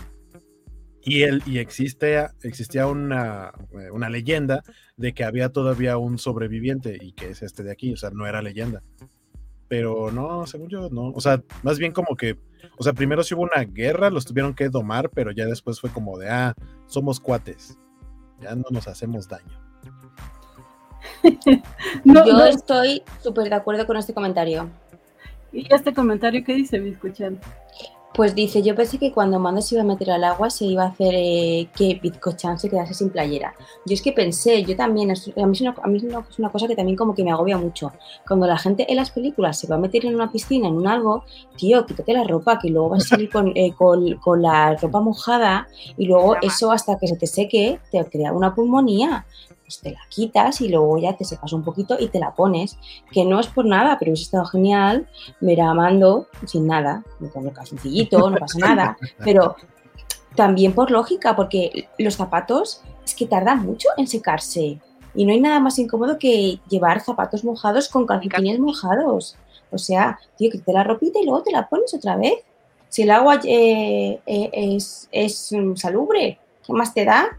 Y, él, y existe, existía una, eh, una, leyenda de que había todavía un sobreviviente y que es este de aquí, o sea, no era leyenda. Pero no, según yo, no. O sea, más bien como que, o sea, primero sí hubo una guerra, los tuvieron que domar, pero ya después fue como de, ah, somos cuates, ya no nos hacemos daño. <laughs> yo estoy súper de acuerdo con este comentario. ¿Y este comentario qué dice, mi escuchante? Pues dice, yo pensé que cuando Mando se iba a meter al agua se iba a hacer eh, que Bitcochan se quedase sin playera. Yo es que pensé, yo también, a mí, es una, a mí es una cosa que también como que me agobia mucho. Cuando la gente en las películas se va a meter en una piscina, en un algo, tío, quítate la ropa, que luego vas a salir con, eh, con, la ropa mojada y luego eso hasta que se te seque te crea una pulmonía pues te la quitas y luego ya te secas un poquito y te la pones. Que no es por nada, pero hubiese estado genial ver a Mando sin nada, con el calzoncillito, no pasa nada. <laughs> Pero también por lógica, porque los zapatos es que tardan mucho en secarse. Y no hay nada más incómodo que llevar zapatos mojados con calcetines mojados. O sea, tío, que te la ropita y luego te la pones otra vez. Si el agua eh, eh, es, es salubre, ¿qué más te da?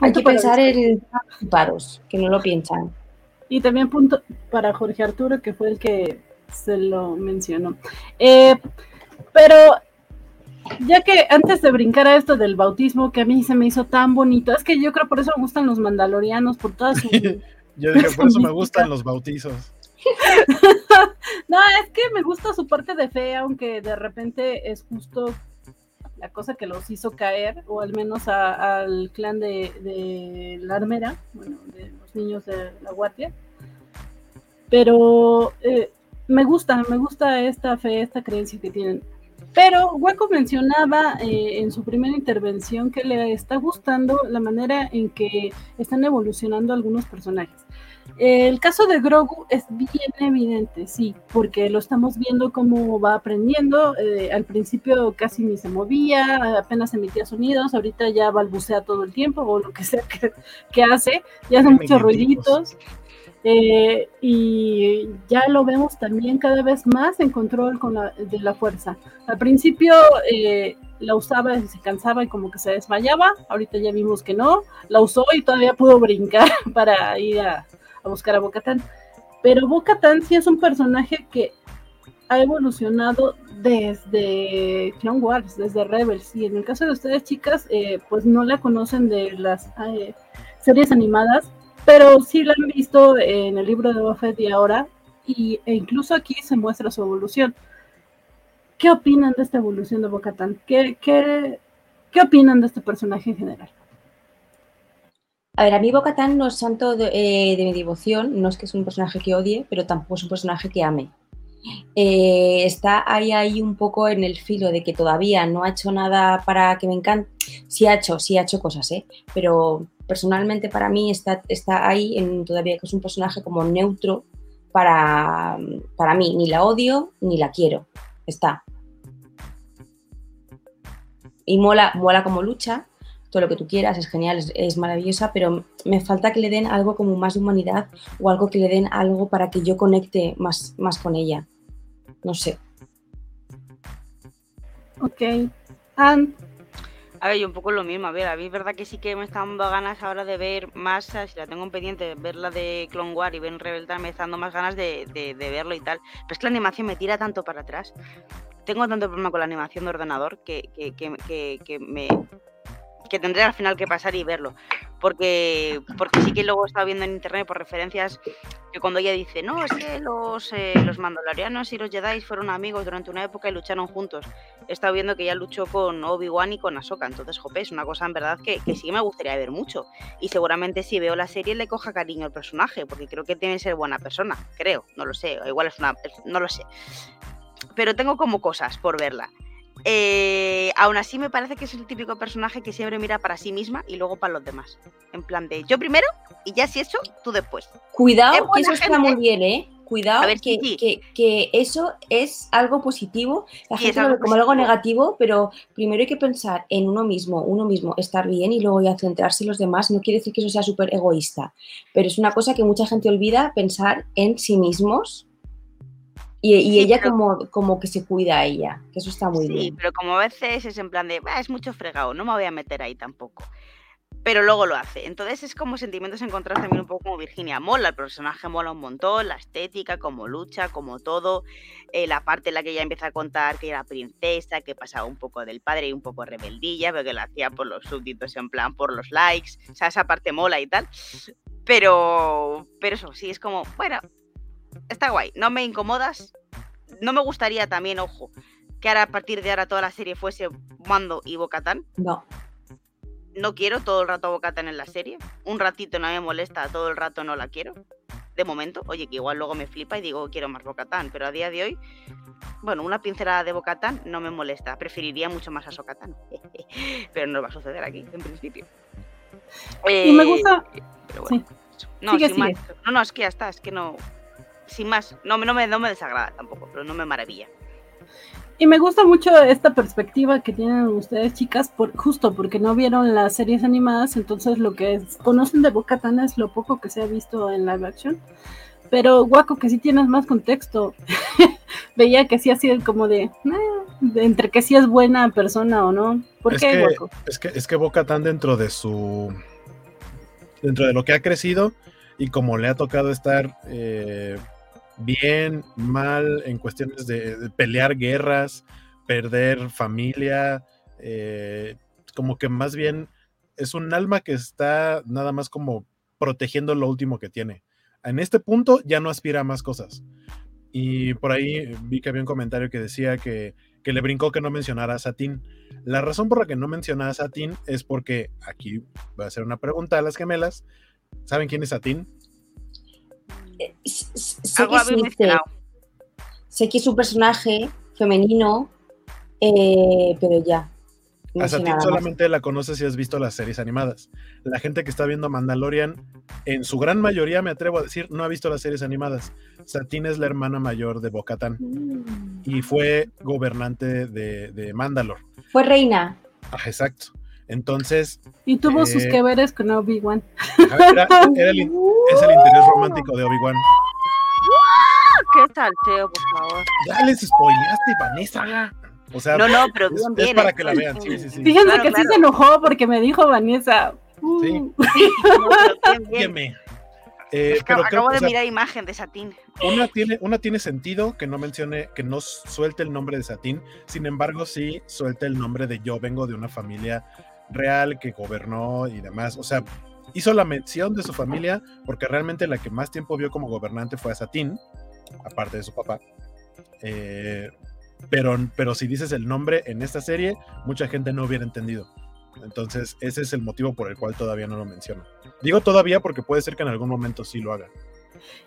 Hay que pensar en paros, que no lo piensan. Y también punto para Jorge Arturo, que fue el que se lo mencionó. Eh, pero ya que antes de brincar a esto del bautismo, que a mí se me hizo tan bonito, es que yo creo por eso me gustan los mandalorianos, por todas su... <laughs> yo dije, por eso me gustan los bautizos. <laughs> no, es que me gusta su parte de fe, aunque de repente es justo la cosa que los hizo caer, o al menos al clan de, la armera, bueno, de los niños de la guardia. Pero eh, me gusta, me gusta esta fe, esta creencia que tienen. Pero Waco mencionaba eh, en su primera intervención que le está gustando la manera en que están evolucionando algunos personajes. El caso de Grogu es bien evidente, sí, porque lo estamos viendo cómo va aprendiendo. Eh, al principio casi ni se movía, apenas emitía sonidos, ahorita ya balbucea todo el tiempo o lo que sea que, hace, ya hace muchos ruiditos. Eh, y ya lo vemos también cada vez más en control con la, de la fuerza. Al principio eh, la usaba y se cansaba y como que se desmayaba, ahorita ya vimos que no, la usó y todavía pudo brincar <laughs> para ir a, a buscar a Bocatán. Pero Bocatán sí es un personaje que ha evolucionado desde Clone Wars, desde Rebels. Y en el caso de ustedes, chicas, eh, pues no la conocen de las eh, series animadas, pero sí la han visto en el libro de Buffett y ahora, y, e incluso aquí se muestra su evolución. ¿Qué opinan de esta evolución de Bocatán? ¿Qué, qué, qué opinan de este personaje en general? A ver, a mí Bocatán no es santo eh, de, mi devoción, no es que es un personaje que odie, pero tampoco es un personaje que ame. Eh, está ahí, ahí un poco en el filo de que todavía no ha hecho nada para que me encante. Sí ha hecho, sí ha hecho cosas, ¿eh? pero personalmente para mí está, está ahí en todavía que es un personaje como neutro para, para mí. Ni la odio ni la quiero. Está. Y mola, mola como lucha, todo lo que tú quieras, es genial, es, maravillosa, pero me falta que le den algo como más de humanidad o algo que le den algo para que yo conecte más, más con ella. No sé. Ok. Anne. A ver, yo un poco lo mismo. A ver, a mí es verdad que sí que me está dando ganas ahora de ver más, si la tengo en pendiente, ver la de Clone War y ver Rebel me está dando más ganas de, de, verlo y tal. Pero es que la animación me tira tanto para atrás. Tengo tanto problema con la animación de ordenador que, que, que, que me, que tendré al final que pasar y verlo. Porque, porque sí que luego he estado viendo en internet por referencias que cuando ella dice, no, es que los, eh, los mandalorianos y los Jedi fueron amigos durante una época y lucharon juntos. He estado viendo que ella luchó con Obi-Wan y con Ahsoka. Entonces, jope, es una cosa en verdad que, que sí me gustaría ver mucho. Y seguramente si veo la serie le coja cariño al personaje, porque creo que tiene que ser buena persona. Creo, no lo sé. Igual es una. No lo sé. Pero tengo como cosas por verla. Eh, aún así me parece que es el típico personaje que siempre mira para sí misma y luego para los demás. En plan de yo primero y ya si eso, tú después. Cuidado, que eso está muy bien, ¿eh? Cuidado, que, que, eso es algo positivo. La gente lo ve como algo negativo, pero primero hay que pensar en uno mismo, uno mismo, estar bien y luego ya centrarse en los demás. No quiere decir que eso sea súper egoísta, pero es una cosa que mucha gente olvida, pensar en sí mismos y, ella como, como que se cuida a ella, que eso está muy bien. Sí, pero como a veces es en plan de, es mucho fregado, no me voy a meter ahí tampoco. Pero luego lo hace. Entonces es como sentimientos encontrados también un poco como Virginia mola. El personaje mola un montón, la estética, como lucha, como todo. Eh, la parte en la que ella empieza a contar que era princesa, que pasaba un poco del padre y un poco rebeldilla, pero que lo hacía por los súbditos en plan, por los likes. O sea, esa parte mola y tal. Pero, pero eso, sí, es como, bueno, está guay, no me incomodas. No me gustaría también, ojo, que ahora a partir de ahora toda la serie fuese Mando y Bocatán. No. No quiero todo el rato a Bocatán en la serie. Un ratito no me molesta, todo el rato no la quiero. De momento, oye, que igual luego me flipa y digo quiero más Bocatán, pero a día de hoy, bueno, una pincelada de Bocatán no me molesta. Preferiría mucho más a Socatán. <laughs> pero no va a suceder aquí, en principio. y me gusta. sí. No, no, no, es que ya está, es que no sin más, no, no, me, no me desagrada tampoco, pero no me maravilla. Y me gusta mucho esta perspectiva que tienen ustedes, chicas, por, justo porque no vieron las series animadas, entonces lo que conocen de Boca es lo poco que se ha visto en live action. Pero guaco, que sí tienes más contexto. <laughs> Veía que sí así como de, de, entre que sí es buena persona o no. ¿Por es qué, que, Es que, es que Boca dentro de su. dentro de lo que ha crecido y como le ha tocado estar. Eh, bien, mal en cuestiones de, pelear guerras perder familia, eh, como que más bien es un alma que está nada más como protegiendo lo último que tiene. En este punto ya no aspira a más cosas. Y por ahí vi que había un comentario que decía que, que le brincó que no mencionara a Satín. La razón por la que no menciona a Satín es porque aquí voy a hacer una pregunta a las gemelas. ¿Saben quién es Satín? Sé que es un personaje femenino, eh, pero ya. a Satín solamente la conoces si has visto las series animadas. La gente que está viendo Mandalorian, en su gran mayoría, me atrevo a decir, no ha visto las series animadas. Satín es la hermana mayor de Bocatán mm. y fue gobernante de, de Mandalore. Fue reina. Ah, exacto. Entonces. Y tuvo sus que veres con Obi-Wan. <laughs> es el interés romántico de Obi-Wan. ¿Qué tal, Teo, por favor? Ya les spoileaste, Vanessa. O sea, no, no, pero bien, es, para que la vean. Sí, sí, sí. Fíjense que sí se enojó porque me dijo Vanessa. Sí. Uh. bien, bien. Eh, pero acabo de mirar imagen de Satín. Una tiene, una tiene sentido que no mencione, que no suelte el nombre de Satín, sin embargo, sí suelte el nombre de yo vengo de una familia real que gobernó y demás. O sea, hizo la mención de su familia porque realmente la que más tiempo vio como gobernante fue a Satín, aparte de su papá. Eh, pero, pero si dices el nombre en esta serie, mucha gente no hubiera entendido. Entonces, ese es el motivo por el cual todavía no lo menciono. Digo todavía porque puede ser que en algún momento sí lo haga.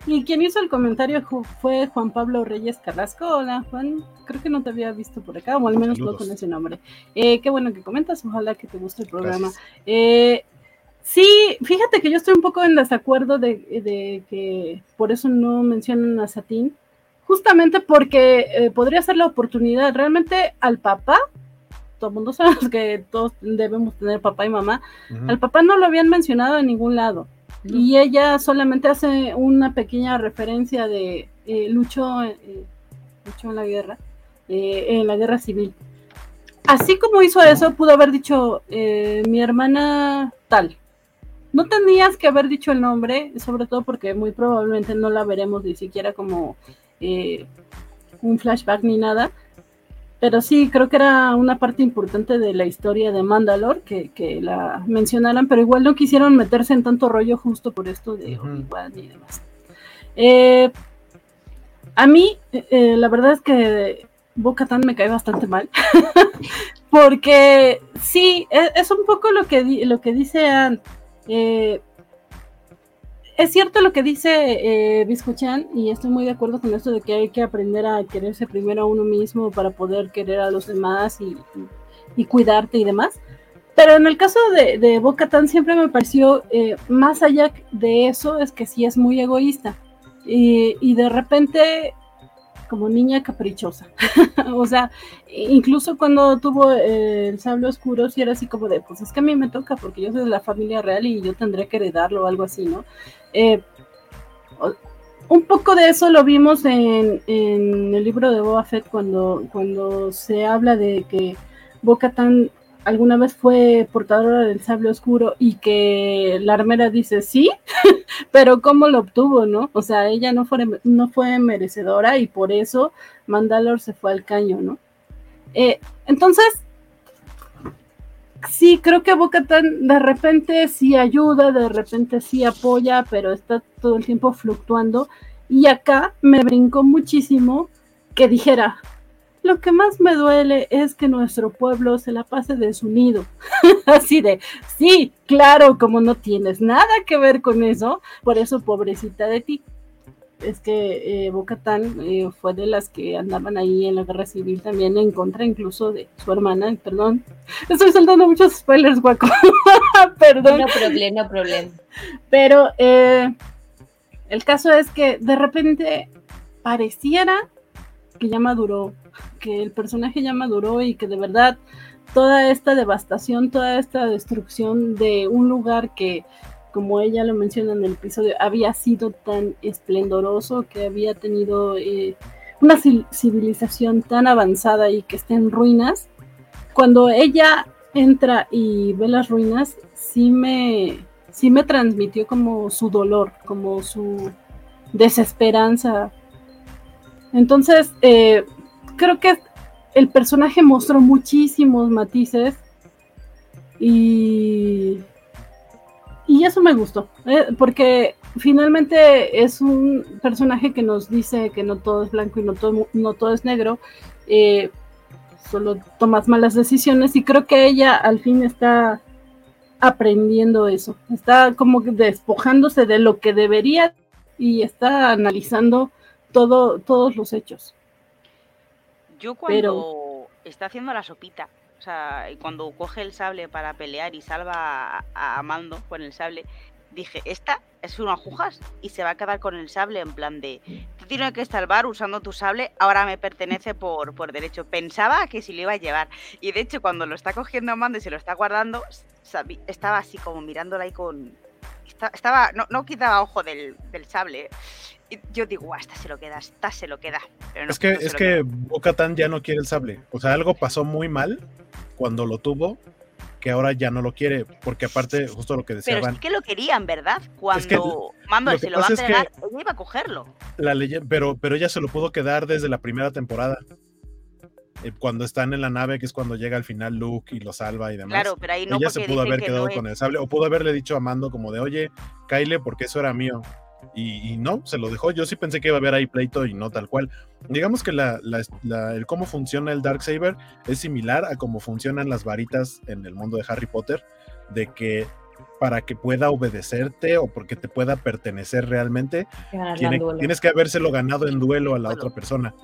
Y quien hizo el comentario fue Juan Pablo Reyes Carrasco. Hola, Juan. Creo que no te había visto por acá, o al menos no con ese nombre. Eh, qué bueno que comentas. Ojalá que te guste el programa. Eh, sí, fíjate que yo estoy un poco en desacuerdo de, que por eso no mencionan a Satín. Justamente porque eh, podría ser la oportunidad. Realmente al papá todo el mundo sabe <laughs> que todos debemos tener papá y mamá. Al papá no lo habían mencionado en ningún lado. Y ella solamente hace una pequeña referencia de eh, luchó, eh, en la guerra, eh, en la guerra civil. Así como hizo eso, pudo haber dicho eh, mi hermana tal. No tenías que haber dicho el nombre, sobre todo porque muy probablemente no la veremos ni siquiera como un flashback ni nada pero sí, creo que era una parte importante de la historia de Mandalore que, la mencionaran, pero igual no quisieron meterse en tanto rollo justo por esto de Obi-Wan y demás. Eh, a mí, eh, la verdad es que Bo-Katan me cae bastante mal, <laughs> porque sí, es, es, un poco lo que, lo que dice Anne. Eh, es cierto lo que dice eh, y estoy muy de acuerdo con esto de que hay que aprender a quererse primero a uno mismo para poder querer a los demás y, cuidarte y demás. Pero en el caso de, Boca Tan siempre me pareció, eh, más allá de eso, es que sí es muy egoísta. Y, y de repente como niña caprichosa. <laughs> o sea, incluso cuando tuvo eh, el sable oscuro, sí era así como de, pues es que a mí me toca porque yo soy de la familia real y yo tendré que heredarlo o algo así, ¿no? Eh, un poco de eso lo vimos en, el libro de Boba Fett cuando, cuando se habla de que Boca Tan alguna vez fue portadora del sable oscuro y que la armera dice sí, <laughs> pero ¿cómo lo obtuvo, no? O sea, ella no fue, no fue merecedora y por eso Mandalor se fue al caño, ¿no? Eh, entonces, sí, creo que Bocatan de repente sí ayuda, de repente sí apoya, pero está todo el tiempo fluctuando. Y acá me brincó muchísimo que dijera, lo que más me duele es que nuestro pueblo se la pase desunido. <laughs> Así de, sí, claro, como no tienes nada que ver con eso, por eso pobrecita de ti. Es que eh, Bocatán eh, fue de las que andaban ahí en la guerra civil también en contra incluso de su hermana, perdón. <laughs> Estoy saltando muchos spoilers, guaco. <laughs> perdón. No problema, no problema. Pero eh, el caso es que de repente pareciera que ya maduró que el personaje ya maduró y que de verdad toda esta devastación, toda esta destrucción de un lugar que, como ella lo menciona en el episodio, había sido tan esplendoroso, que había tenido eh, una civilización tan avanzada y que está en ruinas, cuando ella entra y ve las ruinas, sí me, sí me transmitió como su dolor, como su desesperanza. Entonces, eh, creo que el personaje mostró muchísimos matices y, y eso me gustó, eh, porque finalmente es un personaje que nos dice que no todo es blanco y no todo, no todo es negro, eh, solo tomas malas decisiones y creo que ella al fin está aprendiendo eso, está como despojándose de lo que debería y está analizando todo, todos los hechos. Yo cuando está haciendo la sopita, o sea, cuando coge el sable para pelear y salva a, Amando con el sable, dije, esta es una agujas y se va a quedar con el sable en plan de, te tienes que salvar usando tu sable, ahora me pertenece por, por derecho. Pensaba que si lo iba a llevar. Y de hecho, cuando lo está cogiendo Amando y se lo está guardando, estaba así como mirándola ahí con... Estaba, no, no quitaba ojo del, del sable yo digo, esta se lo queda, esta se lo queda. es que, es que Bocatan ya no quiere el sable. O sea, algo pasó muy mal cuando lo tuvo, que ahora ya no lo quiere, porque aparte, justo lo que decía Pero es que lo querían, ¿verdad? Cuando Mando se lo va a entregar, ella iba a cogerlo. La pero, pero ella se lo pudo quedar desde la primera temporada. Eh, cuando están en la nave, que es cuando llega al final Luke y lo salva y demás. Claro, pero ahí no Ella se pudo haber quedado con el sable, o pudo haberle dicho a Mando como de, oye, Kyle, porque eso era mío. Y, no, se lo dejó. Yo sí pensé que iba a haber ahí pleito y no tal cual. Digamos que la, el cómo funciona el Dark Saber es similar a cómo funcionan las varitas en el mundo de Harry Potter, de que para que pueda obedecerte o porque te pueda pertenecer realmente, tienes que habérselo ganado en duelo a la otra persona.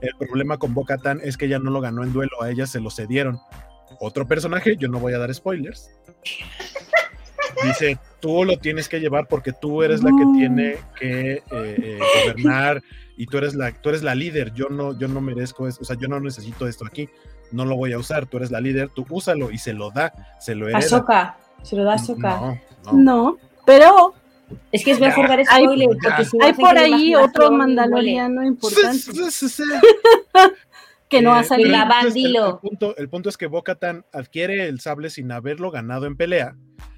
El problema con Boca es que ella no lo ganó en duelo, a ella se lo cedieron. Otro personaje, yo no voy a dar spoilers, <laughs> dice, tú lo tienes que llevar porque tú eres la que tiene que eh, eh, gobernar y tú eres la, tú eres la líder, yo no, yo no merezco eso, o sea, yo no necesito esto aquí, no lo voy a usar, tú eres la líder, tú úsalo y se lo da, se lo hereda. A se lo da a Soka. No, no. pero... Es que es mejor dar spoiler, hay por ahí otro mandaloriano importante. <laughs> que no ha salido. La bandilo. El, punto, el punto es que Bo-Katan adquiere el sable sin haberlo ganado en pelea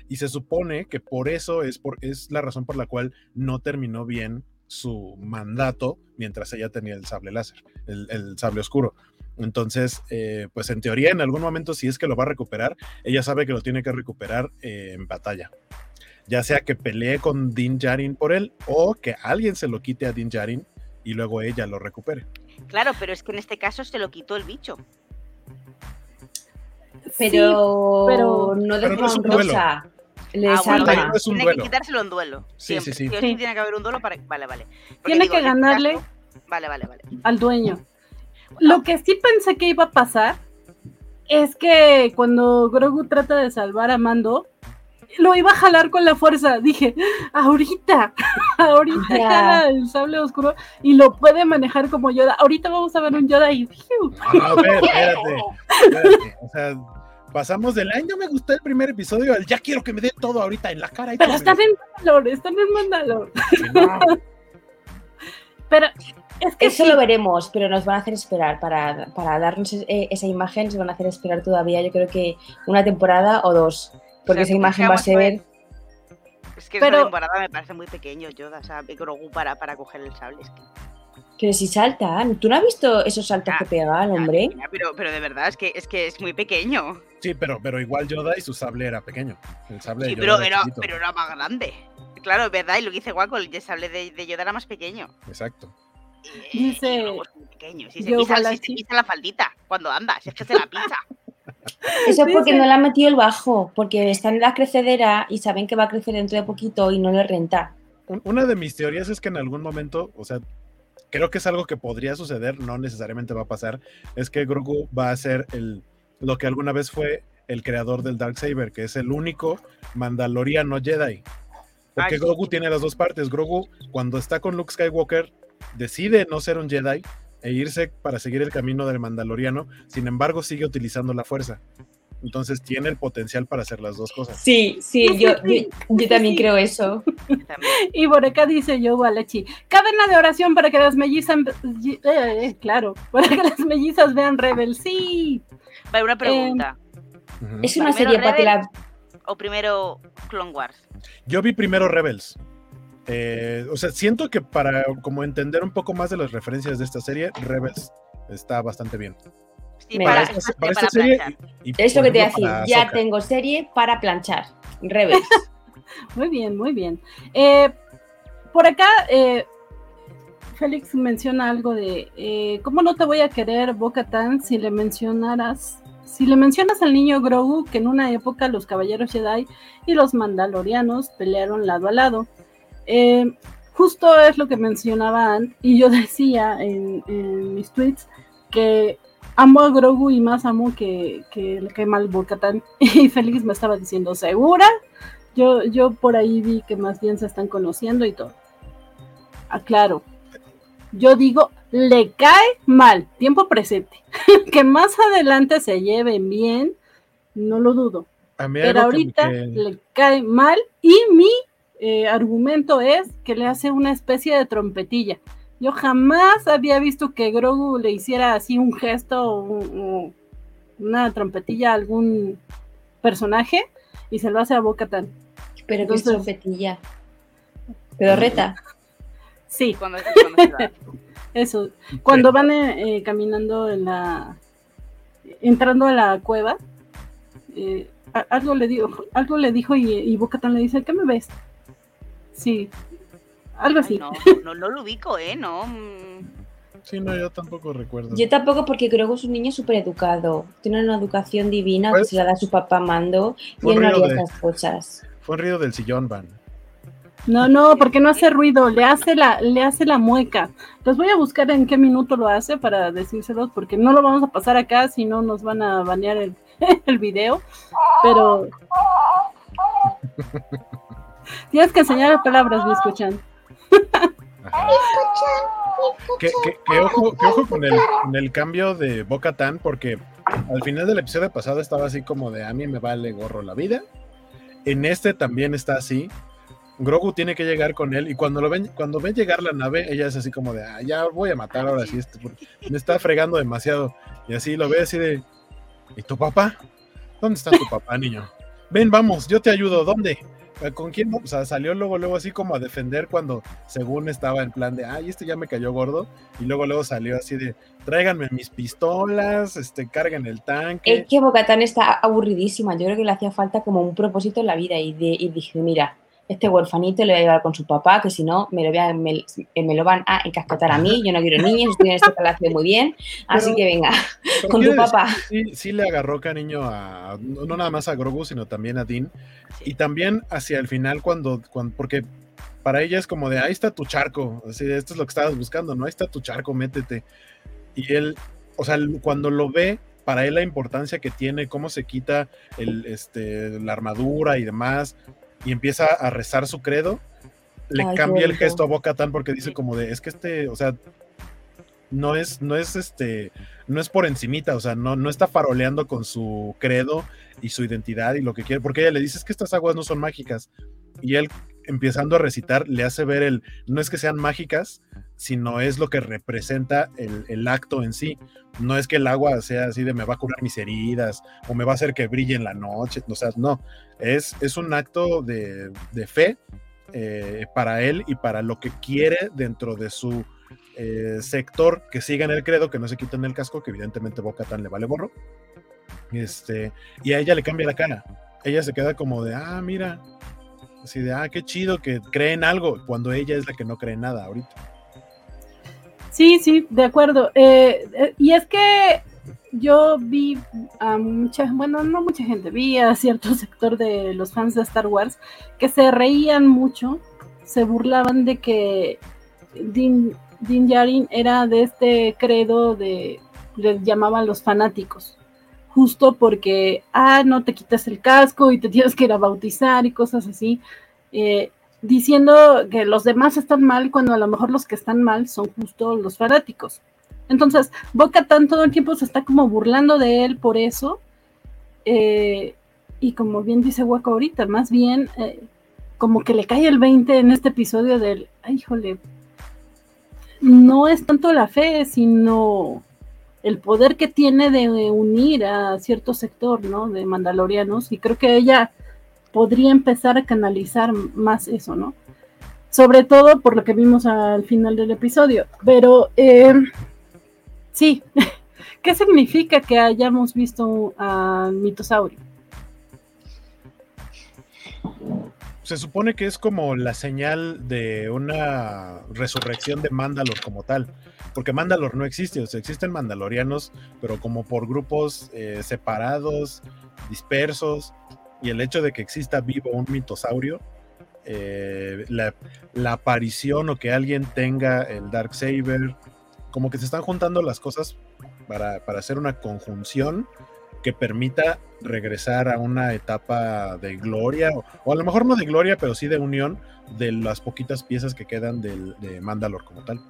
y se supone que por eso es, por, es la razón por la cual no terminó bien su mandato mientras ella tenía el sable láser, el, sable oscuro. Entonces, eh, pues en teoría, en algún momento, si es que lo va a recuperar, ella sabe que lo tiene que recuperar eh, en batalla. Ya sea que pelee con Din Djarin por él o que alguien se lo quite a Din Djarin y luego ella lo recupere. Claro, pero es que en este caso se lo quitó el bicho. Pero, pero no de rosa. Le ah, bueno, tiene que quitárselo en duelo. Sí, sí, sí. tiene que haber un duelo para. Vale, vale. tiene que ganarle. Vale, vale, vale. Al dueño. Lo que sí pensé que iba a pasar es que cuando Grogu trata de salvar a Mando, lo iba a jalar con la fuerza. Dije, ahorita, <laughs> ahorita jala el sable oscuro y lo puede manejar como Yoda. Ahorita vamos a ver un Yoda y. A ver, espérate, espérate. O sea, pasamos del año me gustó el primer episodio al ya quiero que me dé todo ahorita en la cara. Pero están en Mandalor, están en Mandalor. <laughs> pero es que Eso lo veremos, pero nos van a hacer esperar. Para, para darnos e, esa imagen, nos van a hacer esperar todavía, yo creo que una temporada o dos. Porque esa imagen va a ser. Es que pero... esa temporada me parece muy pequeño, yo, o sea, Grogu para, para coger el sable. Es que... Que si saltan. ¿Tú no has visto esos saltos que pega el hombre? pero, pero de verdad es que es que es muy pequeño. Sí, pero, pero igual Yoda y su sable era pequeño. El sable sí, pero, era, pero era más grande. Claro, es verdad, y lo que dice Guaco, el sable de, Yoda era más pequeño. Exacto. Dice. pequeño. Si se, pisa, si pisa la faldita cuando anda, si es que se la pisa. <laughs> Eso es porque no le han metido el bajo, porque está en la crecedera y saben que va a crecer dentro de poquito y no le renta. Una de mis teorías es que en algún momento, o sea, creo que es algo que podría suceder, no necesariamente va a pasar, es que Grogu va a ser el, lo que alguna vez fue el creador del Dark Saber, que es el único Mandaloriano Jedi. Porque Grogu tiene las dos partes. Grogu, cuando está con Luke Skywalker, decide no ser un Jedi e irse para seguir el camino del Mandaloriano, sin embargo sigue utilizando la fuerza. Entonces tiene el potencial para hacer las dos cosas. Sí, sí, yo, yo, también creo eso. <laughs> y por acá dice yo, Walachi, cadena de oración para que las mellizas, eh, eh, claro, <laughs> para que las mellizas vean Rebel, sí. Vale, una pregunta. Es una serie para que la... ¿O primero Clone Wars? Yo vi primero Rebels. Eh, o sea, siento que para como entender un poco más de las referencias de esta serie, Rebels está bastante bien. Y Me para, Para esta, y para para esta serie. planchar. y- y, Es lo que te voy a decir. Ya tengo serie para planchar. Revés. <laughs> Muy bien, muy bien. Eh, por acá, eh, Félix menciona algo de eh, cómo no te voy a querer, Bo-Katan, si le mencionaras, si le mencionas al niño Grogu que en una época los caballeros Jedi y los mandalorianos pelearon lado a lado. Eh, justo es lo que mencionaba Ant, y yo <laughs> decía en, mis tweets que amo a Grogu y más amo que, que le cae mal Bo-Katan. <laughs> Y Félix me estaba diciendo, ¿segura? Yo, yo por ahí vi que más bien se están conociendo y todo. Aclaro. Yo digo, le cae mal, tiempo presente. <laughs> que más adelante se lleven bien, no lo dudo. A mí Pero ahorita que- le cae mal y mi eh, argumento es que le hace una especie de trompetilla. Yo jamás había visto que Grogu le hiciera así un gesto o un- o una trompetilla a algún personaje y se lo hace a Bo-Katan. Pero que es trompetilla. Pero reta. Sí, Cuando, cuando se da. <laughs> eso. Cuando van eh, eh, caminando en la. entrando a la cueva, eh, algo le dijo, algo le dijo y, y le dice: ¿Qué me ves? Sí, algo Ay, así. no, no, no lo ubico, ¿eh? No. mm. Sí, no, yo tampoco recuerdo. Yo tampoco porque Grogu es un niño súper educado. Tiene una educación divina que Pues- se la da su papá Mando y él no haría de- esas cosas. Fue un ruido del sillón, Van. No, no, porque no hace ruido, le hace la, le hace la mueca. Los voy a buscar en qué minuto lo hace para decírselos, porque no lo vamos a pasar acá, si no nos van a banear el, <laughs> el video. Pero <laughs> tienes que enseñar palabras, me escuchan. Que, que- que ojo, que ojo con, el, con el cambio de Boca Tan, porque al final del episodio pasado estaba así como de a mí me vale gorro la vida. En este también está así. Grogu tiene que llegar con él y cuando lo ven, cuando ven llegar la nave, ella es así como de ah, ya voy a matar ahora sí, este, me está fregando demasiado. Y así lo ve así de ¿Y tu papá? ¿Dónde está tu papá, niño? Ven, vamos, yo te ayudo. ¿Dónde? ¿Con quién? O sea, salió luego, luego así como a defender cuando según estaba en plan de, ay, este ya me cayó gordo. Y luego, luego salió así de, tráiganme mis pistolas, este, carguen el tanque. Es que Bocatán está aburridísima. Yo creo que le hacía falta como un propósito en la vida y, de- y dije, mira, este huerfanito le voy a llevar con su papá, que si no me lo, voy a- me, me lo van a encasquetar a mí. Yo no quiero niños, estoy en este palacio muy bien. Así Pero- que venga, con tu papá. Sí, sí le agarró cariño a, no nada más a Grogu, sino también a Dean. Y también hacia el final cuando, cuando, porque para ella es como de, ahí está tu charco, así de, esto es lo que estabas buscando, ¿no? Ahí está tu charco, métete. Y él, o sea, cuando lo ve, para él la importancia que tiene, cómo se quita el, este, la armadura y demás, y empieza a rezar su credo, le Ay, cambia el gesto a Boca Tan porque dice como de, es que este, o sea, no es, no es este, no es por encimita, o sea, no, no está faroleando con su credo y su identidad y lo que quiere, porque ella le dice es que estas aguas no son mágicas. Y él, empezando a recitar, le hace ver el, no es que sean mágicas, sino es lo que representa el, el acto en sí. No es que el agua sea así de me va a curar mis heridas o me va a hacer que brille en la noche, o sea, no, es, es un acto de, de fe eh, para él y para lo que quiere dentro de su eh, sector que sigan el credo, que no se quiten el casco, que evidentemente Boca Tan le vale borro. Este, y a ella le cambia la cara. Ella se queda como de, ah, mira, así de, ah, qué chido que creen algo, cuando ella es la que no cree nada ahorita. Sí, sí, de acuerdo. Eh, eh, y es que yo vi a mucha, bueno, no mucha gente, vi a cierto <laughs> sector de los fans de Star Wars que se reían mucho, se burlaban de que Din, Din Djarin era de este credo de, les llamaban los fanáticos, justo porque, ah, no te quitas el casco y te <laughs> tienes que ir a bautizar y cosas así. Eh, diciendo que los demás están mal cuando a lo mejor los que están mal son justo los fanáticos. Entonces, Boca Tan todo el tiempo se está como burlando de él por eso. eh, y como bien dice Waco ahorita, más bien eh, como que le cae el 20 en este episodio del, ay, híjole, no es tanto la fe, sino el poder que tiene de unir a cierto sector, ¿no? De mandalorianos. Y creo que ella podría empezar a canalizar más eso, ¿no? Sobre todo por lo que vimos al final del episodio. Pero eh, sí, <laughs> ¿Qué significa que hayamos visto al mitosaurio? Se supone que es como la señal de una resurrección de Mandalor como tal, porque Mandalor no existe, o sea, existen mandalorianos, pero como por grupos eh, separados, dispersos, y el hecho de que exista vivo un mitosaurio, eh, la, aparición o que alguien tenga el Dark Saber, como que se están juntando las cosas para, para hacer una conjunción que permita regresar a una etapa de gloria, o, a lo mejor no de gloria, pero sí de unión de las poquitas piezas que quedan de Mandalor como tal.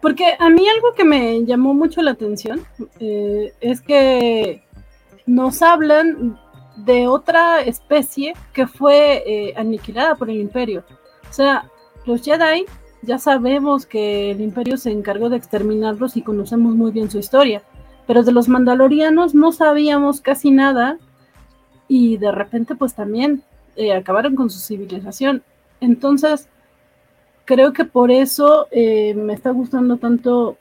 Porque a mí algo que me llamó mucho la atención eh, es que nos hablan de otra especie que fue eh, aniquilada por el imperio. O sea, los Jedi ya sabemos que el imperio se encargó de exterminarlos y conocemos muy bien su historia pero de los mandalorianos no sabíamos casi nada y de repente pues también eh, acabaron con su civilización. Entonces, creo que por eso eh, me está gustando tanto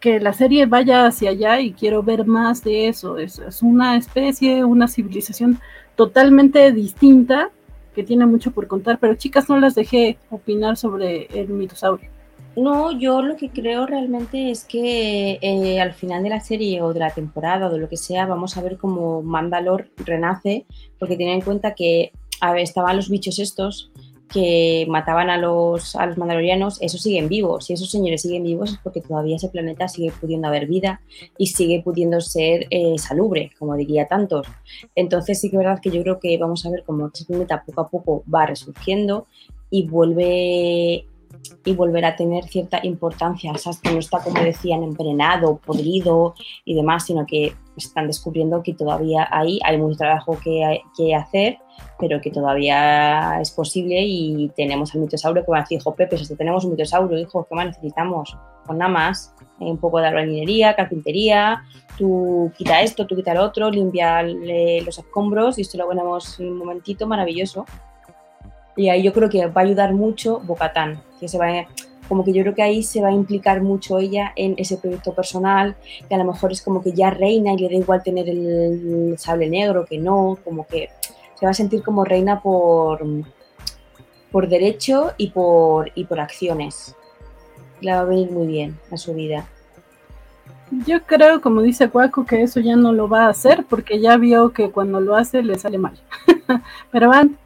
que la serie vaya hacia allá y quiero ver más de eso. Es, es una especie, una civilización totalmente distinta que tiene mucho por contar, pero chicas, no las dejé opinar sobre el mitosaurio. No, yo lo que creo realmente es que eh, al final de la serie o de la temporada o de lo que sea, vamos a ver cómo Mandalor renace, porque tienen en cuenta que estaban los bichos estos que mataban a los, a los mandalorianos, esos siguen vivos. Si esos señores siguen vivos es porque todavía ese planeta sigue pudiendo haber vida y sigue pudiendo ser eh, salubre, como diría tantos. Entonces sí que es verdad que yo creo que vamos a ver cómo ese planeta poco a poco va resurgiendo y vuelve y volver a tener cierta importancia, ¿sabes? que no está, como decían, envenenado, podrido y demás, sino que están descubriendo que todavía hay, mucho trabajo que, hacer, pero que todavía es posible y tenemos al mitosaurio que va a decir, hijo Pepe, si tenemos un mitosaurio, hijo, ¿qué más necesitamos? Pues nada más, eh, un poco de albañilería, carpintería, tú quita esto, tú quita lo otro, limpia los escombros y esto lo ponemos un momentito maravilloso. Y ahí yo creo que va a ayudar mucho Bocatán, que se va a, como que yo creo que ahí se va a implicar mucho ella en ese proyecto personal, que a lo mejor es como que ya reina y le da igual tener el sable negro que no, como que se va a sentir como reina por, por derecho y por, y por acciones. Le va a venir muy bien a su vida. Yo creo, como dice Cuaco, que eso ya no lo va a hacer porque ya vio que cuando lo hace le sale mal. <laughs> Pero van,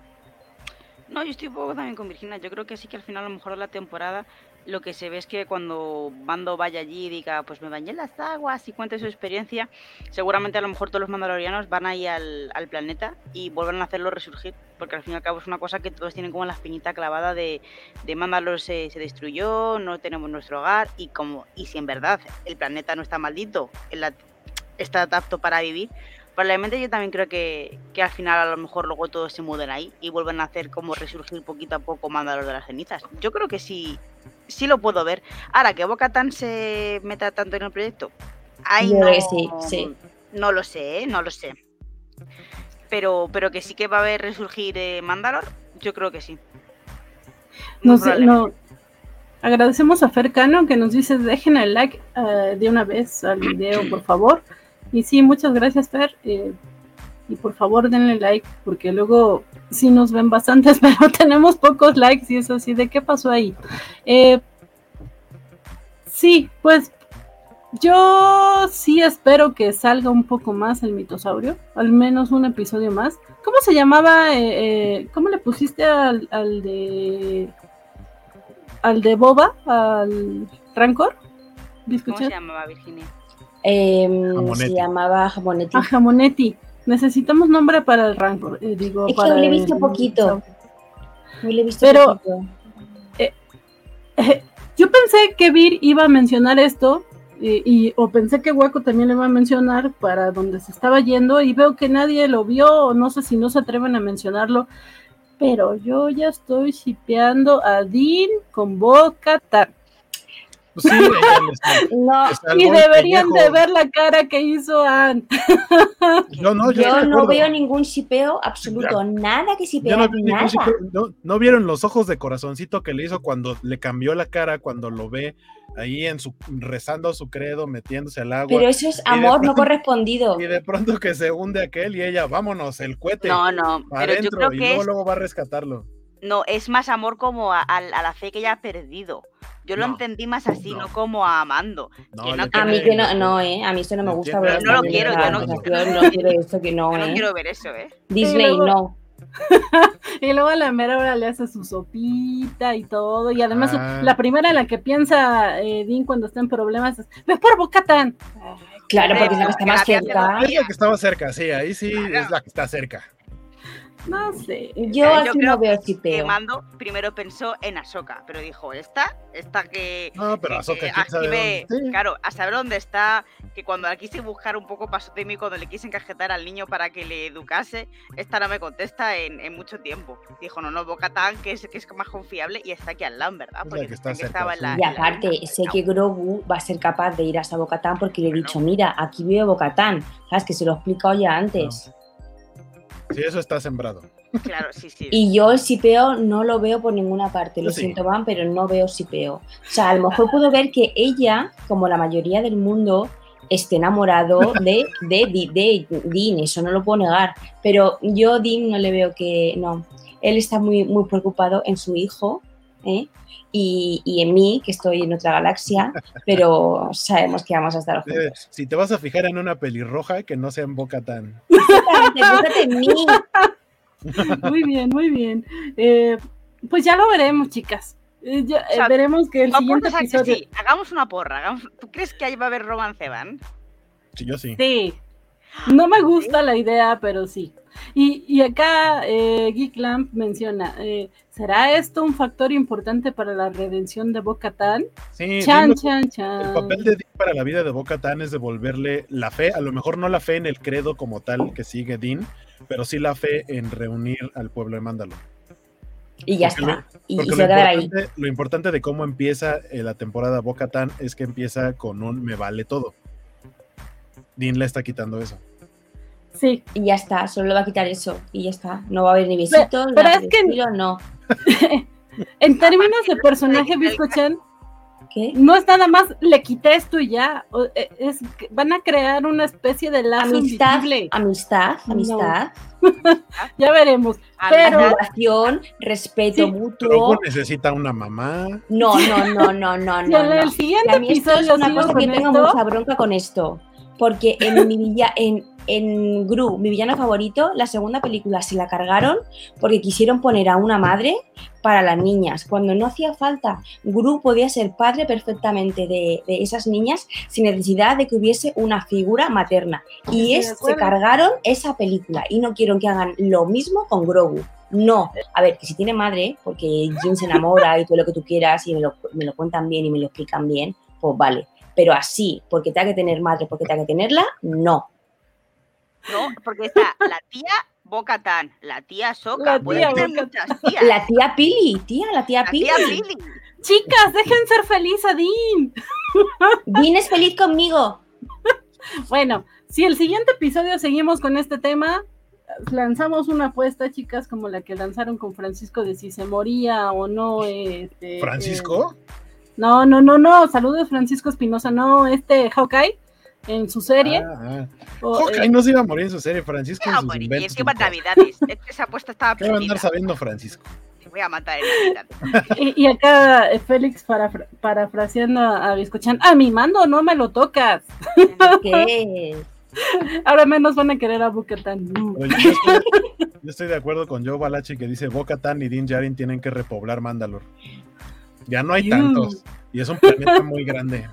no, yo estoy un poco también con Virginia. Yo creo que sí que al final, a lo mejor de la temporada, lo que se ve es que cuando Mando vaya allí y diga, pues me bañé en las aguas y cuente su experiencia, seguramente a lo mejor todos los mandalorianos van ahí al, planeta y vuelvan a hacerlo resurgir. Porque al fin y al cabo es una cosa que todos tienen como la espinita clavada de, de Mandalor se, se destruyó, no tenemos nuestro hogar y como y si en verdad el planeta no está maldito, está apto para vivir, probablemente yo también creo que, al final a lo mejor luego todos se muden ahí y vuelven a hacer como resurgir poquito a poco Mandalor de las cenizas. Yo creo que sí, sí lo puedo ver. Ahora, que Boca Tan se meta tanto en el proyecto, ahí no, sí, sí. no lo sé, ¿eh? no lo sé. Pero, pero que sí que va a haber resurgir eh, Mandalor, yo creo que sí. No sé, no. Agradecemos a Fercano que nos dice dejen el like eh, de una vez al video, por favor. Y sí, muchas gracias, Fer. Eh, y por favor denle like, porque luego sí nos ven bastantes, <laughs> pero tenemos pocos likes y eso así, ¿de qué pasó ahí? Eh, sí, pues yo sí espero que salga un poco más el mitosaurio, al menos un episodio más. ¿Cómo se llamaba? Eh, ¿Cómo le pusiste al, al de al de Boba, al Rancor? ¿Cómo se llamaba Virginia? Em, se llamaba Jamonetti. Ah, Jamonetti. Necesitamos nombre para el rango. Eh, digo, es para que le he visto poquito. le he visto Pero, eh, eh, yo pensé que Vir iba a mencionar esto, y, o pensé que Waco también le iba a mencionar para donde se estaba yendo, y veo que nadie lo vio, o no sé si no se atreven a mencionarlo, pero yo ya estoy shipeando a Dean con Boca Pues sí, <laughs> No, Y deberían de ver la cara que hizo Anne. No, <laughs> no, yo, yo no veo ningún shipeo absoluto, nada que Yo shipea, no, nada. no- no vieron los ojos de corazoncito que le hizo cuando le cambió la cara, cuando lo ve ahí en su rezando su credo, metiéndose al agua. Pero eso es amor no correspondido. Y de pronto que se hunde aquel y ella, vámonos, el cohete. No, no, para pero yo adentro, creo y que luego, es, luego va a rescatarlo. No, es más amor como a, a- a la fe que ella ha perdido. Yo lo No, entendí más así, no, no. como a Amando. No, Que le no- A mí que no, no, eh, a mí eso no me gusta. ver No lo quiero, yo no- Yo no quiero esto que no, Yo no eh. quiero ver eso, ¿eh? <laughs> Disney, luego- no. <laughs> Y luego a la mera hora le hace su sopita y todo. Y además, Ah. la primera en la que piensa eh, Dean cuando está en problemas es: ¡Ve por Bocatán! Claro, porque es la que está más cerca. Es la que estaba cerca, sí, ahí sí Claro. es la que está cerca. No sé. Yo Yo así creo no veo Que. Mando primero pensó en Ahsoka, pero dijo, esta, esta que... No, pero que- Ahsoka, active- dónde. Claro, a saber dónde está, que cuando la quise buscar un poco de mí, cuando le quise encajetar al niño para que le educase, esta no me contesta en, en mucho tiempo. Dijo, no, no, Bocatán, que es, que es más confiable, y está aquí al lado, ¿verdad? Es Porque que está cerca, estaba en la- Y en la aparte, sé que Grogu va a ser capaz de ir hasta Bocatán porque le he dicho, mira, aquí veo Bocatán. ¿Sabes? Que se lo he explicado ya antes. Sí, eso está sembrado. Claro, sí, sí. Y yo el sipeo no lo veo por ninguna parte. Lo sí. siento, Van, pero no veo sipeo. O sea, a lo mejor puedo ver que ella, como la mayoría del mundo, esté enamorado de, de, de, de Dean. Eso no lo puedo negar. Pero yo a Dean no le veo que... No. Él está muy, muy preocupado en su hijo. ¿eh? Y, y en mí, que estoy en otra galaxia, pero sabemos que vamos a estar juntos. Si te vas a fijar en una pelirroja, que no sea en Boca Tan. En mí. <laughs> Muy bien, muy bien. Eh, pues ya lo veremos, chicas. Eh, ya, eh, sea, veremos que el siguiente episodio. sí, hagamos una porra. hagamos- ¿Tú crees que ahí va a haber romance, Van? Sí, yo sí. Sí. No me gusta la idea, pero sí. Y, y acá eh, Geek Lamp menciona, eh, ¿será esto un factor importante para la redención de Bo-Katan? Sí, Chan, El papel de Dean para la vida de Boca Tan es devolverle la fe, a lo mejor no la fe en el credo como tal que sigue Dean, pero sí la fe en reunir al pueblo de Mándalo. Y ya Porque está. Y, y se lo ahí. importante, lo importante de cómo empieza eh, la temporada Boca Tan es que empieza con un me vale todo. Dean le está quitando eso. Sí, Y ya está, solo le va a quitar eso. Y ya está. No va a haber ni besitos, pero es que- estilo, no. <laughs> en términos de personaje, Biscochan, ¿Qué? no es nada más le quité esto y ya. o- Es, que van a crear una especie de lazo Amistad, invisible. amistad, No. amistad, <laughs> Ya veremos. Pero- admiración, respeto Sí. mutuo. Grogu necesita una mamá. No, no, no, no, no, <laughs> Y no. en el siguiente Y a mí esto es episodio una cosa que tengo mucha bronca con esto. Porque en mi villa, en, en Gru, mi villano favorito, la segunda película se la cargaron porque quisieron poner a una madre para las niñas, cuando no hacía falta. Gru podía ser padre perfectamente de, de esas niñas sin necesidad de que hubiese una figura materna. Y es, se cargaron esa película y no quiero que hagan lo mismo con Grogu. No, a ver, que si tiene madre, porque Jin se enamora y todo lo que tú quieras y me lo, me lo cuentan bien y me lo explican bien, pues vale. Pero así, porque tenga que tener madre, porque tenga que tenerla, no. No, porque está la tía Bocatán, la tía Soka, La puede tía tener Bo-Katan. muchas tías. La tía Pili, tía, la tía La Pili. tía Lily. Chicas, dejen ser feliz a Dean. <laughs> Dean es feliz conmigo. Bueno, si el siguiente episodio seguimos con este tema, lanzamos una apuesta, chicas, como la que lanzaron con Francisco de si se moría o no. Este, ¿Francisco? eh, no, no, no, no. Saludos, Francisco Espinosa. No, este Hawkeye en su serie. Ah, ah. o, Hawkeye eh, no se iba a morir en su serie, Francisco No, bueno, y inventos. encima en Navidades. Es que Esa apuesta estaba <laughs> ¿Qué va a perdida. andar sabiendo Francisco? Te voy a matar en Navidad. <laughs> y, y acá eh, Félix parafra- parafraseando a, a Biscochan. A mi mando no me lo tocas. ¿Qué? <laughs> Ahora menos van a querer a Bucatán. Pero yo, estoy, yo estoy de acuerdo con Joe Balachi que dice Boca Tan y Din Djarin tienen que repoblar Mandalor. Ya no hay tantos. Y es un planeta muy grande.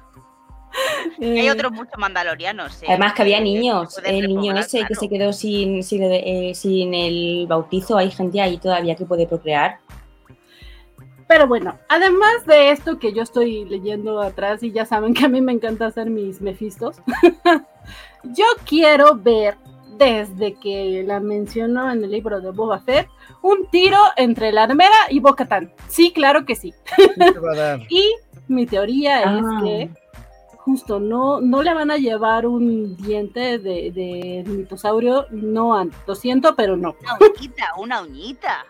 Y <laughs> hay otros muchos mandalorianos. eh, Además que había niños. El niño ese que se quedó sin, sin, eh, sin el bautizo, hay gente ahí todavía que puede procrear. Pero bueno, además de esto que yo estoy leyendo atrás y ya saben que a mí me encanta hacer mis mefistos, <laughs> yo quiero ver desde que la mencionó en el libro de Boba Fett un tiro entre la armera y Bocatán. Sí, claro que sí. <laughs> Y mi teoría Ah. es que justo no, no le van a llevar un diente de, de mitosaurio, no, lo siento, pero no. Una uñita, una uñita.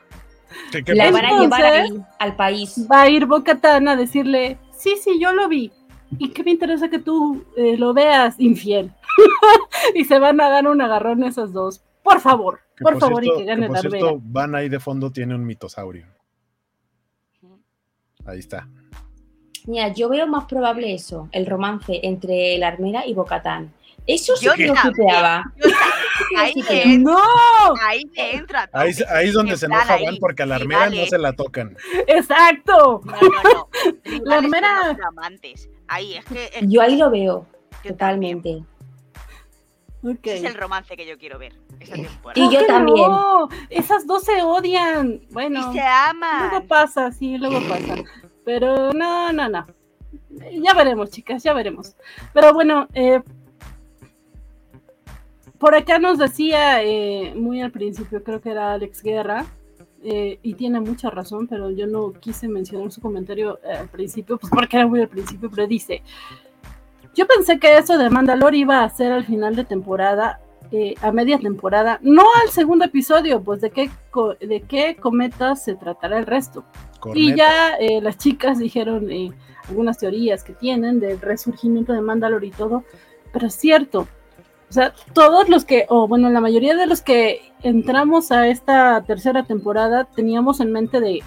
Van a llevar al país. Va a ir Bocatán a decirle, sí, sí, yo lo vi. ¿Y qué me interesa que tú eh, lo veas infiel? <laughs> y se van a dar un agarrón esos dos. Por favor, Que por, favor, cierto- y que gane por la cierto, Van ahí de fondo tiene un mitosaurio. Ahí está. Mira, yo veo más probable eso, el romance entre la armera y Bocatán. Eso sí Yo que lo también. Yo. Ahí me ¡No! ahí me entra. Ahí, ahí es donde se enoja ahí, Van porque a la armera no se la tocan. ¡Exacto! No, no, no. <laughs> Rivales La armera-. Ahí, es que. es- Yo ahí lo veo, yo totalmente. Ok. Ese es el romance que yo quiero ver. Esta temporada. Y yo también. No, esas dos se odian. Bueno, Y se luego aman. pasa, sí, luego pasa. Pero no, no, no. Ya veremos, chicas, ya veremos. Pero bueno, eh, por acá nos decía eh, muy al principio, creo que era Alex Guerra, eh, y tiene mucha razón, pero yo no quise mencionar su comentario eh, al principio, pues porque era muy al principio, pero dice, yo pensé que eso de Mandalore iba a ser al final de temporada, eh, a media temporada, no al segundo episodio, pues de qué, co- de qué cometa se tratará el resto. Y ya eh, las chicas dijeron eh, algunas teorías que tienen del resurgimiento de Mandalore y todo, pero es cierto. O sea, todos los que, o bueno, la mayoría de los que entramos a esta tercera temporada teníamos en mente de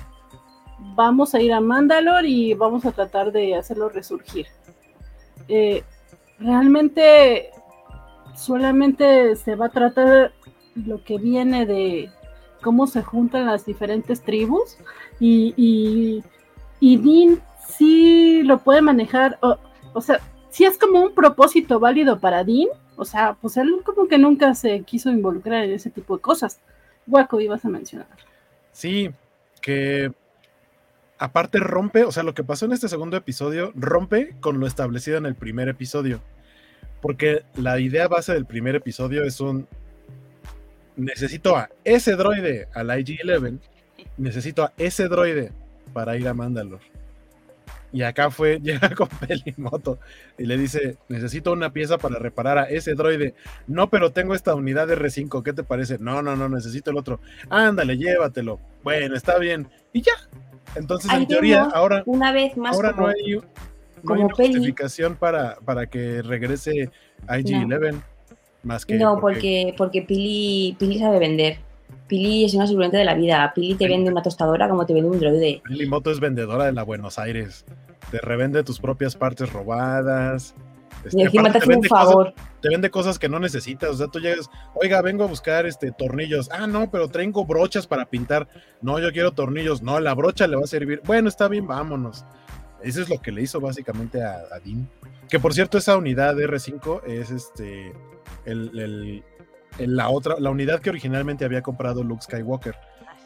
vamos a ir a Mandalore y vamos a tratar de hacerlo resurgir. Eh, realmente solamente se va a tratar lo que viene de cómo se juntan las diferentes tribus y, y, y Dean sí lo puede manejar, o, o sea, sí es como un propósito válido para Dean, o sea, pues él como que nunca se quiso involucrar en ese tipo de cosas. Guaco, ibas a mencionar. Sí, que aparte rompe, o sea, lo que pasó en este segundo episodio rompe con lo establecido en el primer episodio. Porque la idea base del primer episodio es un necesito a ese droide al IG-11, necesito a ese droide para ir a Mandalore. Y acá fue, <laughs> llega con Pelimoto y le dice, necesito una pieza para reparar a ese droide. No, pero tengo esta unidad de R5, ¿qué te parece? No, no, no, necesito el otro. Ándale, llévatelo. Bueno, está bien. Y ya. Entonces, en teoría, ahora, Una vez más ahora como, no hay, no hay como una justificación para, para que regrese IG-11. Más que No, porque, porque Pili, Pili sabe vender. Pili es una suplente de la vida. Pili te vende una tostadora como te vende un droide. Pelimoto es vendedora de la Buenos Aires. Te revende tus propias partes robadas. Este, Y encima aparte te hace un vende cosas- favor. te vende cosas que no necesitas. O sea, tú llegas, oiga, vengo a buscar este tornillos. Ah, no, pero tengo brochas para pintar. No, yo quiero tornillos. No, la brocha le va a servir. Bueno, está bien, vámonos. Eso es lo que le hizo básicamente a, a Dean. Que por cierto, esa unidad de R5 es este el, el- el- la otra, la unidad que originalmente había comprado Luke Skywalker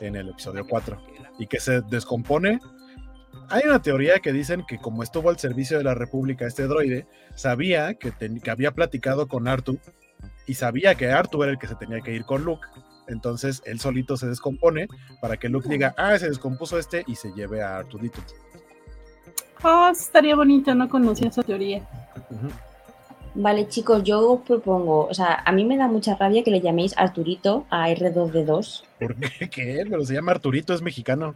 en el episodio 4 y que se descompone. Hay una teoría que dicen que como estuvo al servicio de la República este droide, sabía que, ten- que había platicado con Artu y sabía que Artu era el que se tenía que ir con Luke. Entonces él solito se descompone para que Luke diga, ah, se descompuso este y se lleve a Artudito. Oh, estaría bonito, no conocía esa teoría. Vale, chicos, yo os propongo, o sea, a mí me da mucha rabia que le llaméis Arturito a R2D2. ¿Por qué? ¿Qué? Pero se llama Arturito, es mexicano.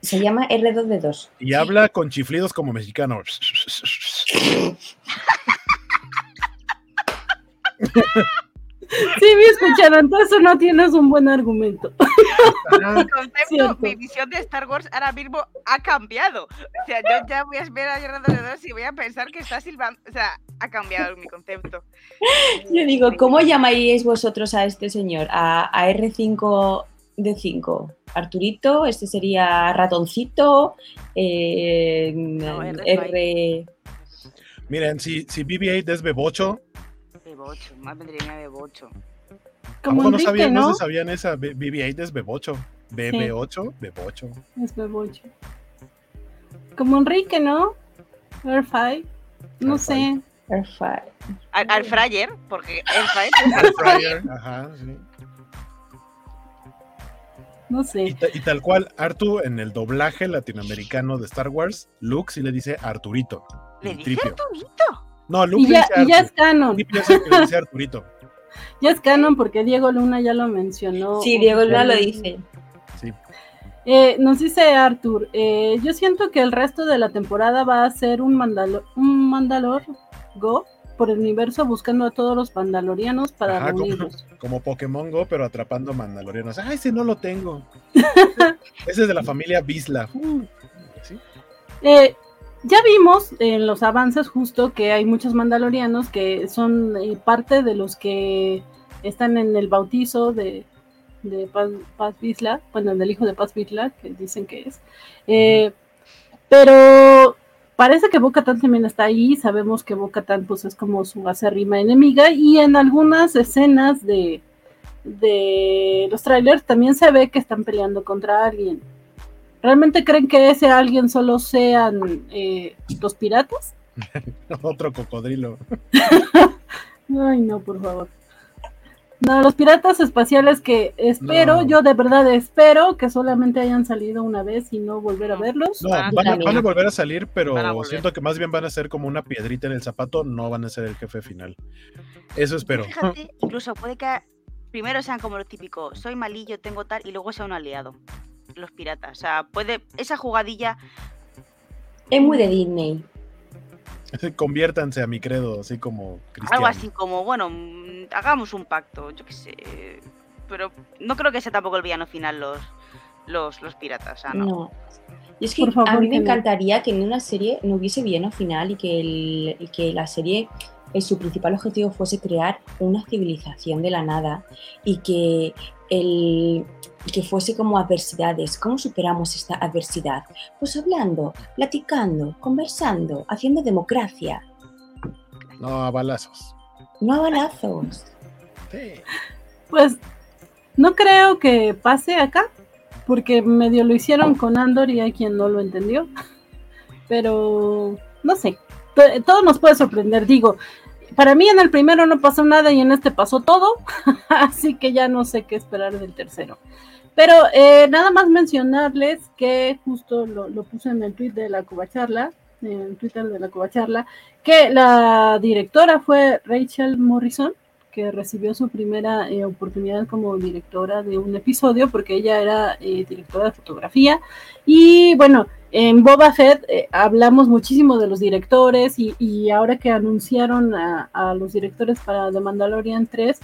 Se llama R2D2. Y habla con chiflidos como mexicano. Sí, me escucharon, entonces no tienes un buen argumento. Mi <laughs> concepto, mi visión de Star Wars ahora mismo ha cambiado. O sea, yo ya voy a ver a los Dos y voy a pensar que está silbando. O sea, ha cambiado mi concepto. Yo digo, ¿cómo llamaríais vosotros a este señor? A, a R5D5. Arturito, este sería ratoncito, eh, No, R5. R... Miren, si, si BB-8 es bebocho, Bebocho, más vendría Bebocho. ¿a Como no Enrique, sabían, ¿no? no se sabían esa? B- BB-8 es bebocho. BB8, bebocho. Es bebocho. Como Enrique, ¿no? Airfy. No Air sé. R5. Al, al Fryer, porque el Fryer Air fryer, Ajá, sí. No sé. Y, tal cual, Artu en el doblaje latinoamericano de Star Wars, Luke sí le dice Arturito. ¿Le dice Arturito? No, Luke y ya, y ya es canon. le dice Arturito. <laughs> ya es canon porque Diego Luna ya lo mencionó. Sí, Diego Luna lo dice. Sí. Eh, nos dice Arthur, eh, yo siento que el resto de la temporada va a ser un, mandalo un Mandalor Go por el universo buscando a todos los mandalorianos para reunirlos. Como, como, Pokémon Go, pero atrapando mandalorianos. ¡Ay, ese no lo tengo! <laughs> ese es de la familia Bisla. Uh, eh, ya vimos en los avances justo que hay muchos mandalorianos que son eh, parte de los que están en el bautizo de, de Paz, Paz Bisla, bueno, del hijo de Paz Bisla, que dicen que es. Eh, pero parece que Boca también está ahí, sabemos que Boca pues es como su acérrima enemiga y en algunas escenas de, de los trailers también se ve que están peleando contra alguien. ¿Realmente creen que ese alguien solo sean eh, los piratas? <laughs> Otro cocodrilo. <laughs> Ay, no, por favor. No, los piratas espaciales que espero, yo de verdad espero que solamente hayan salido una vez y no volver a verlos. No, van, a, volver a salir, pero siento que más bien van a ser como una piedrita en el zapato, no van a ser el jefe final. Eso espero. Fíjate, incluso puede que primero sean como lo típico, soy malillo, tengo tal, y luego sea un aliado. Los piratas. O sea, puede. Esa jugadilla. Es muy de Disney. <laughs> Conviértanse a mi credo, así como Algo así como, bueno, mm, hagamos un pacto, yo qué sé. Pero no creo que sea tampoco el villano final los, los, los piratas, no. no. Y es que a mí me encantaría que en una serie no hubiese villano final y que, el, que la serie eh, su principal objetivo fuese crear una civilización de la nada y que el, que fuese como adversidades. ¿Cómo superamos esta adversidad? Pues hablando, platicando, conversando, haciendo democracia. No a balazos. No a balazos. Pues no creo que pase acá, porque medio lo hicieron con Andor y hay quien no lo entendió. Pero no sé, todo nos puede sorprender. Digo, para mí en el primero no pasó nada y en este pasó todo, <laughs> así que ya no sé qué esperar del tercero. Pero eh, nada más mencionarles que justo lo, puse en el tweet de la Cubacharla, en el Twitter de la Cubacharla, que la directora fue Rachel Morrison, que recibió su primera eh, oportunidad como directora de un episodio, porque ella era eh, directora de fotografía. Y bueno, en Boba Fett hablamos muchísimo de los directores y, ahora que anunciaron a, a, los directores para The Mandalorian 3,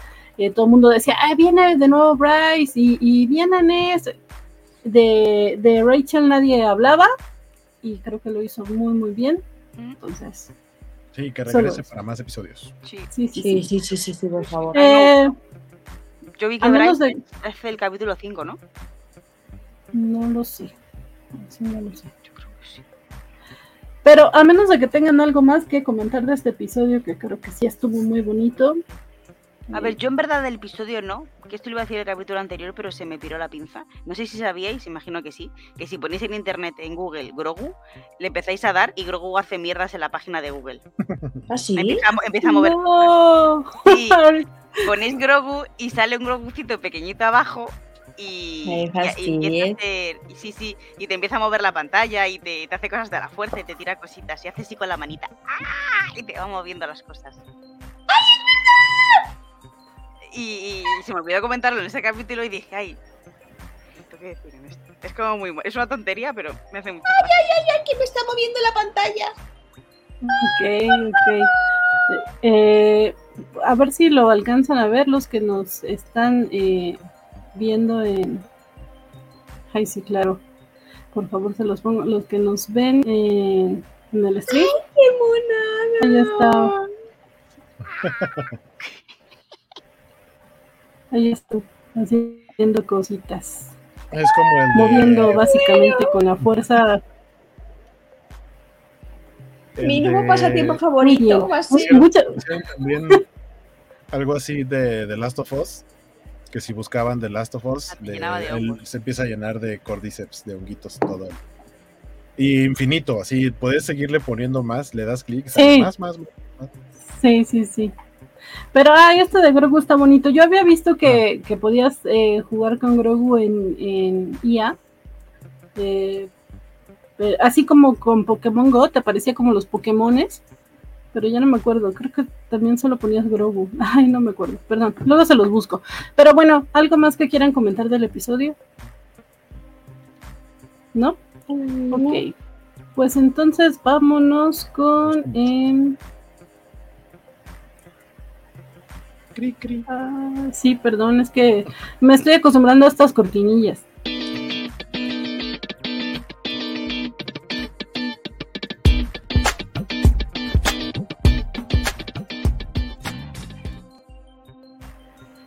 todo el mundo decía, ah, viene de nuevo Bryce y, y viene Ness. De, de Rachel nadie hablaba y creo que lo hizo muy, muy bien. Entonces. Sí, que regrese para más episodios. Sí, sí, sí, sí, sí, sí, sí, por favor. Eh, Yo vi que Bryce es el capítulo 5, ¿no? No lo sé. no lo sé. Yo creo que sí. Pero a menos de que tengan algo más que comentar de este episodio, que creo que sí estuvo muy bonito, a ver, yo en verdad del episodio no, que esto lo iba a decir el capítulo anterior, pero se me piró la pinza. No sé si sabíais, imagino que sí, que si ponéis en internet, en Google, Grogu, le empezáis a dar y Grogu hace mierdas en la página de Google. <laughs> ¿Ah, sí? Empieza, a, mover. <laughs> Y ponéis Grogu y sale un Grogucito pequeñito abajo y, y, sí, sí, y te empieza a mover la pantalla y te, te, hace cosas de la fuerza y te tira cositas y hace así con la manita ¡Ah! y te va moviendo las cosas. ¡Ay, y, se me olvidó comentarlo en ese capítulo y dije, ay, qué decir en esto? Es como muy. Es una tontería, pero me hace mucho. ¡Ay, ay, ay, ay! Que me está moviendo la pantalla. Ok, ok. Eh, a ver si lo alcanzan a ver los que nos están eh, viendo en. Ay, sí, claro. Por favor, se los pongo. Los que nos ven en el stream. ¡Ay, qué mona! Ahí está. <laughs> <laughs> Ahí estoy, haciendo cositas. Es como el Moviendo básicamente con la fuerza. Mi nuevo pasatiempo favorito. También algo así de The Last of Us. Que si buscaban The Last of Us, se empieza a llenar de cordyceps, de honguitos, todo. Y infinito, así puedes seguirle poniendo más, le das clic, más, más, más. Sí, sí, sí. Pero, ay, esto de Grogu está bonito. Yo había visto que, que podías eh, jugar con Grogu en, en IA. Eh, eh, así como con Pokémon Go, te aparecía como los Pokémones. Pero ya no me acuerdo. Creo que también solo ponías Grogu. <laughs> Ay, no me acuerdo. Perdón. Luego se los busco. Pero bueno, ¿algo más que quieran comentar del episodio? ¿No? Ok. Pues entonces vámonos con. Ah, sí, perdón, es que me estoy acostumbrando a estas cortinillas.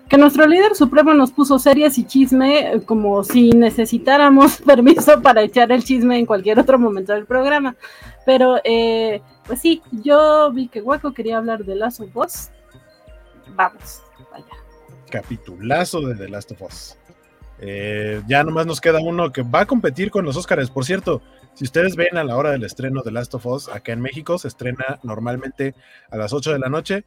Que nuestro líder supremo nos puso series y chisme eh, como si necesitáramos <laughs> permiso para echar el chisme en cualquier otro momento del programa. Pero, eh, pues sí, yo vi que Waco quería hablar de of Us. Vamos, vaya. Capitulazo de The Last of Us. Eh, ya nomás nos queda uno que va a competir con los Oscars. Por cierto, si ustedes ven a la hora del estreno de Last of Us, acá en México se estrena normalmente a las 8 de la noche.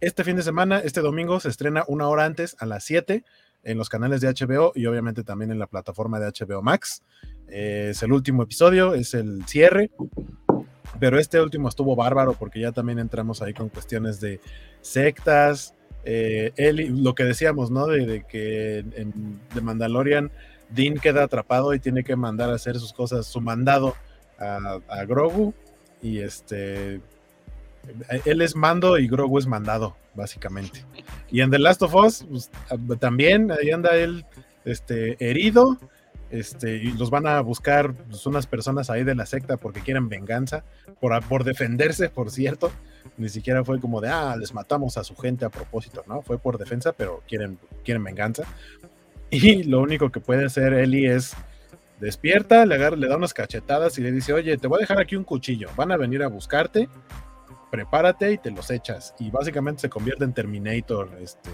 Este fin de semana, este domingo, se estrena una hora antes, a las 7, en los canales de HBO y obviamente también en la plataforma de HBO Max. Eh, es el último episodio, es el cierre. Pero este último estuvo bárbaro porque ya también entramos ahí con cuestiones de sectas, eh, Eli- lo que decíamos, ¿no? De, de que en, The Mandalorian Dean queda atrapado y tiene que mandar a hacer sus cosas, su mandado a, a Grogu. Y este. Él es mando y Grogu es mandado, básicamente. Y en The Last of Us, pues, también ahí anda él este, herido. Este, y los van a buscar pues, unas personas ahí de la secta porque quieren venganza, por, por defenderse, por cierto. Ni siquiera fue como de, ah, les matamos a su gente a propósito, ¿no? Fue por defensa, pero quieren, quieren venganza. Y lo único que puede hacer Ellie es despierta, le, agarra, le da unas cachetadas y le dice, oye, te voy a dejar aquí un cuchillo, van a venir a buscarte, prepárate y te los echas. Y básicamente se convierte en Terminator, este,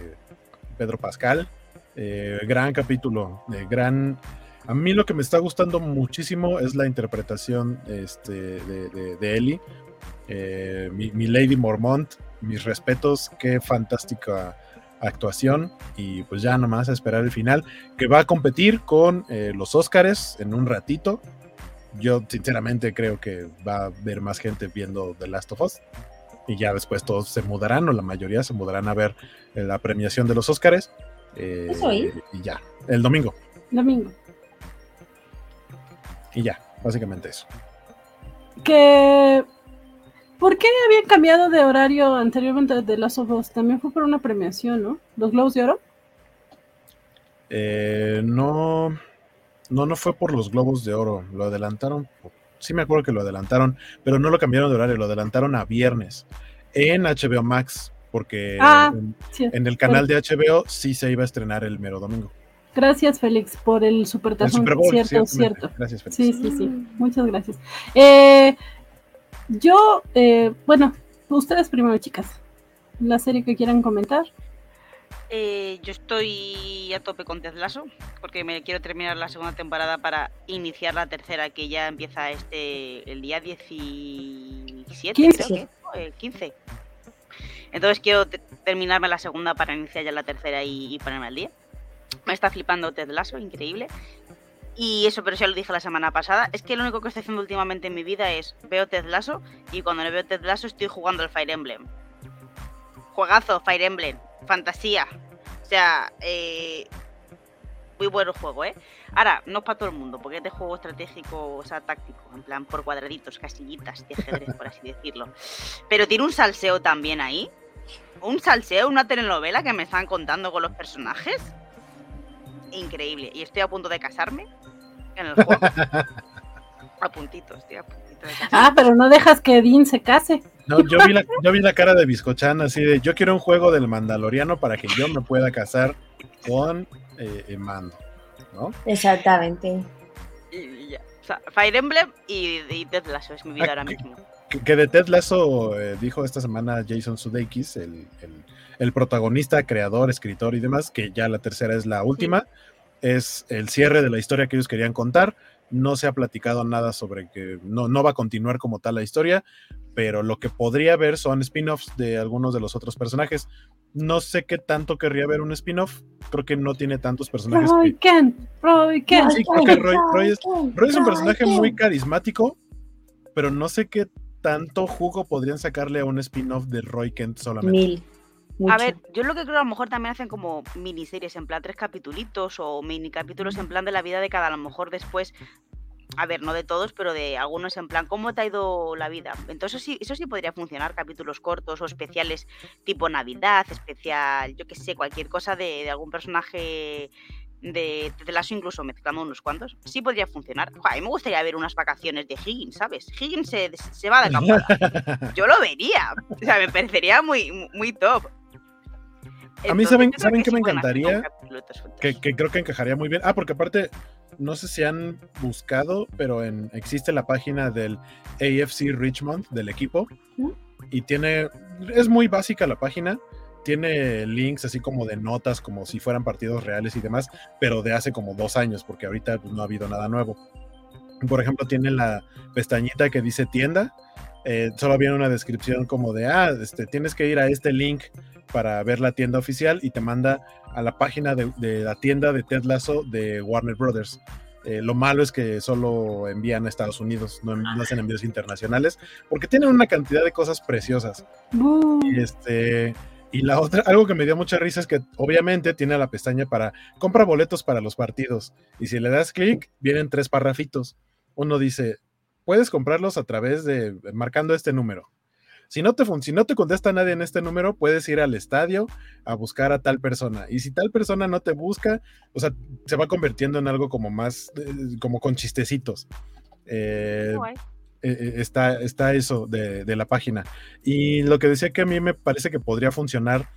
Pedro Pascal. Eh, gran capítulo, eh, gran... A mí lo que me está gustando muchísimo es la interpretación este, de, de, de Ellie. Eh, mi, mi, Lady Mormont, mis respetos, qué fantástica actuación y pues ya nomás a esperar el final que va a competir con eh, los Óscares en un ratito. Yo sinceramente creo que va a haber más gente viendo The Last of Us y ya después todos se mudarán o la mayoría se mudarán a ver eh, la premiación de los Óscares. Eh, y ya, el domingo. Domingo. Y ya, básicamente eso. Que ¿Por qué habían cambiado de horario anteriormente de Last of Us? También fue por una premiación, ¿no? ¿Los Globos de Oro? Eh, no, no, no fue por los Globos de Oro. Lo adelantaron. Sí me acuerdo que lo adelantaron, pero no lo cambiaron de horario, lo adelantaron a viernes en HBO Max, porque ah, en, sí, en, el canal de HBO sí se iba a estrenar el mero domingo. Gracias, Félix, por el supertazón. El Super cierto, cierto. Gracias, Félix. Sí, sí, sí. Muchas gracias. Eh, yo, eh, bueno, ustedes primero, chicas. La serie que quieran comentar. Eh, yo estoy a tope con Ted Lasso, porque me quiero terminar la segunda temporada para iniciar la tercera, que ya empieza este el día 17, 15. creo que, el 15. Entonces quiero terminarme la segunda para iniciar ya la tercera y, y ponerme al día. Me está flipando Ted Lasso, increíble. Y eso, pero ya lo dije la semana pasada. Es que lo único que estoy haciendo últimamente en mi vida es veo Ted Lasso y cuando no veo Ted Lasso estoy jugando al Fire Emblem. Juegazo, Fire Emblem. Fantasía. O sea, eh, muy bueno juego, ¿eh? Ahora, no es para todo el mundo, porque este juego estratégico, o sea, táctico, en plan por cuadraditos, casillitas de ajedrez, por así decirlo. Pero tiene un salseo también ahí. Un salseo, una telenovela que me están contando con los personajes. Increíble. Y estoy a punto de casarme en el juego. <laughs> a puntito, estoy a puntito de casarme. Ah, pero no dejas que Dean se case. No, yo vi, la, yo vi la cara de Biscochan así de yo quiero un juego del Mandaloriano para que yo me pueda casar con eh, Mando, ¿no? Exactamente. Y, y ya. O sea, Fire Emblem y, y Ted Lasso es mi vida Ah, ahora que- mismo. Que, que de Ted Lasso eh, dijo esta semana Jason Sudeikis, el, el, el protagonista, creador, escritor y demás, que ya la tercera es la última, es el cierre de la historia que ellos querían contar. No se ha platicado nada sobre que no, no va a continuar como tal la historia, pero lo que podría ver son spin-offs de algunos de los otros personajes. No sé qué tanto querría ver un spin-off. Creo que no tiene tantos personajes. Roy que- Kent, Roy Kent. Sí, creo que Roy, Roy es, Roy es un personaje muy carismático, pero no sé qué tanto jugo podrían sacarle a un spin-off de Roy Kent solamente. Mil. Mucho. A ver, yo lo que creo a lo mejor también hacen como miniseries en plan tres capitulitos o mini capítulos en plan de la vida de cada, a lo mejor después, a ver, no de todos, pero de algunos en plan, ¿cómo te ha ido la vida? Entonces sí, eso sí podría funcionar, capítulos cortos o especiales tipo Navidad, especial, yo qué sé, cualquier cosa de, de algún personaje de, Lasso, incluso mezclando unos cuantos, sí podría funcionar. A mí me gustaría ver unas vacaciones de Higgins, ¿sabes? Higgins se, se va de acampada. <laughs> Yo lo vería. O sea, me parecería muy, muy top. A mí, ¿saben- saben que qué me encantaría? que, que creo que encajaría muy bien. Ah, porque aparte, no sé si han buscado, pero en, existe la página del AFC Richmond, del equipo, y tiene, es muy básica la página, tiene links así como de notas, como si fueran partidos reales y demás, pero de hace como dos años, porque ahorita pues, no ha habido nada nuevo. Por ejemplo, tiene la pestañita que dice tienda. eh, solo viene una descripción como de, ah, este, tienes que ir a este link para ver la tienda oficial y te manda a la página de, de la tienda de Ted Lasso de Warner Brothers. Eh, lo malo es que solo envían a Estados Unidos, no, no hacen envíos internacionales, porque tienen una cantidad de cosas preciosas. Este, y la otra, algo que me dio mucha risa es que obviamente tiene la pestaña para compra boletos para los partidos. Y si le das clic, vienen tres parrafitos. Uno dice, puedes comprarlos a través de marcando este número. Si no te si no te contesta nadie en este número, puedes ir al estadio a buscar a tal persona. Y si tal persona no te busca, o sea, se va convirtiendo en algo como más, eh, como con chistecitos. Eh, eh, eh, está, está eso de, de la página. Y lo que decía que a mí me parece que podría funcionar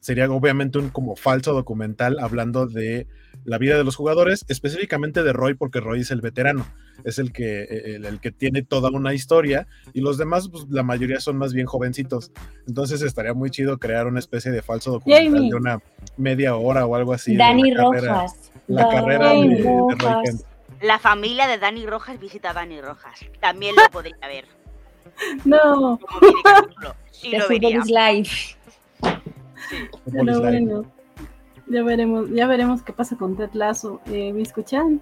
sería obviamente un como falso documental hablando de la vida de los jugadores, específicamente de Roy, porque Roy es el veterano, es el que, eh, el, el que tiene toda una historia y los demás, pues, la mayoría son más bien jovencitos. Entonces estaría muy chido crear una especie de falso documental Jamie. de una media hora o algo así. Dani la carrera- Rojas. La carrera de, Roy Rojas. Kent. La familia de Dani Rojas visita a Dani Rojas. También lo podría ver. No, Como. Sí lo vería. Sí. Pero bueno. Ya veremos, ya veremos qué pasa con Ted Lasso. Eh, ¿me escuchan?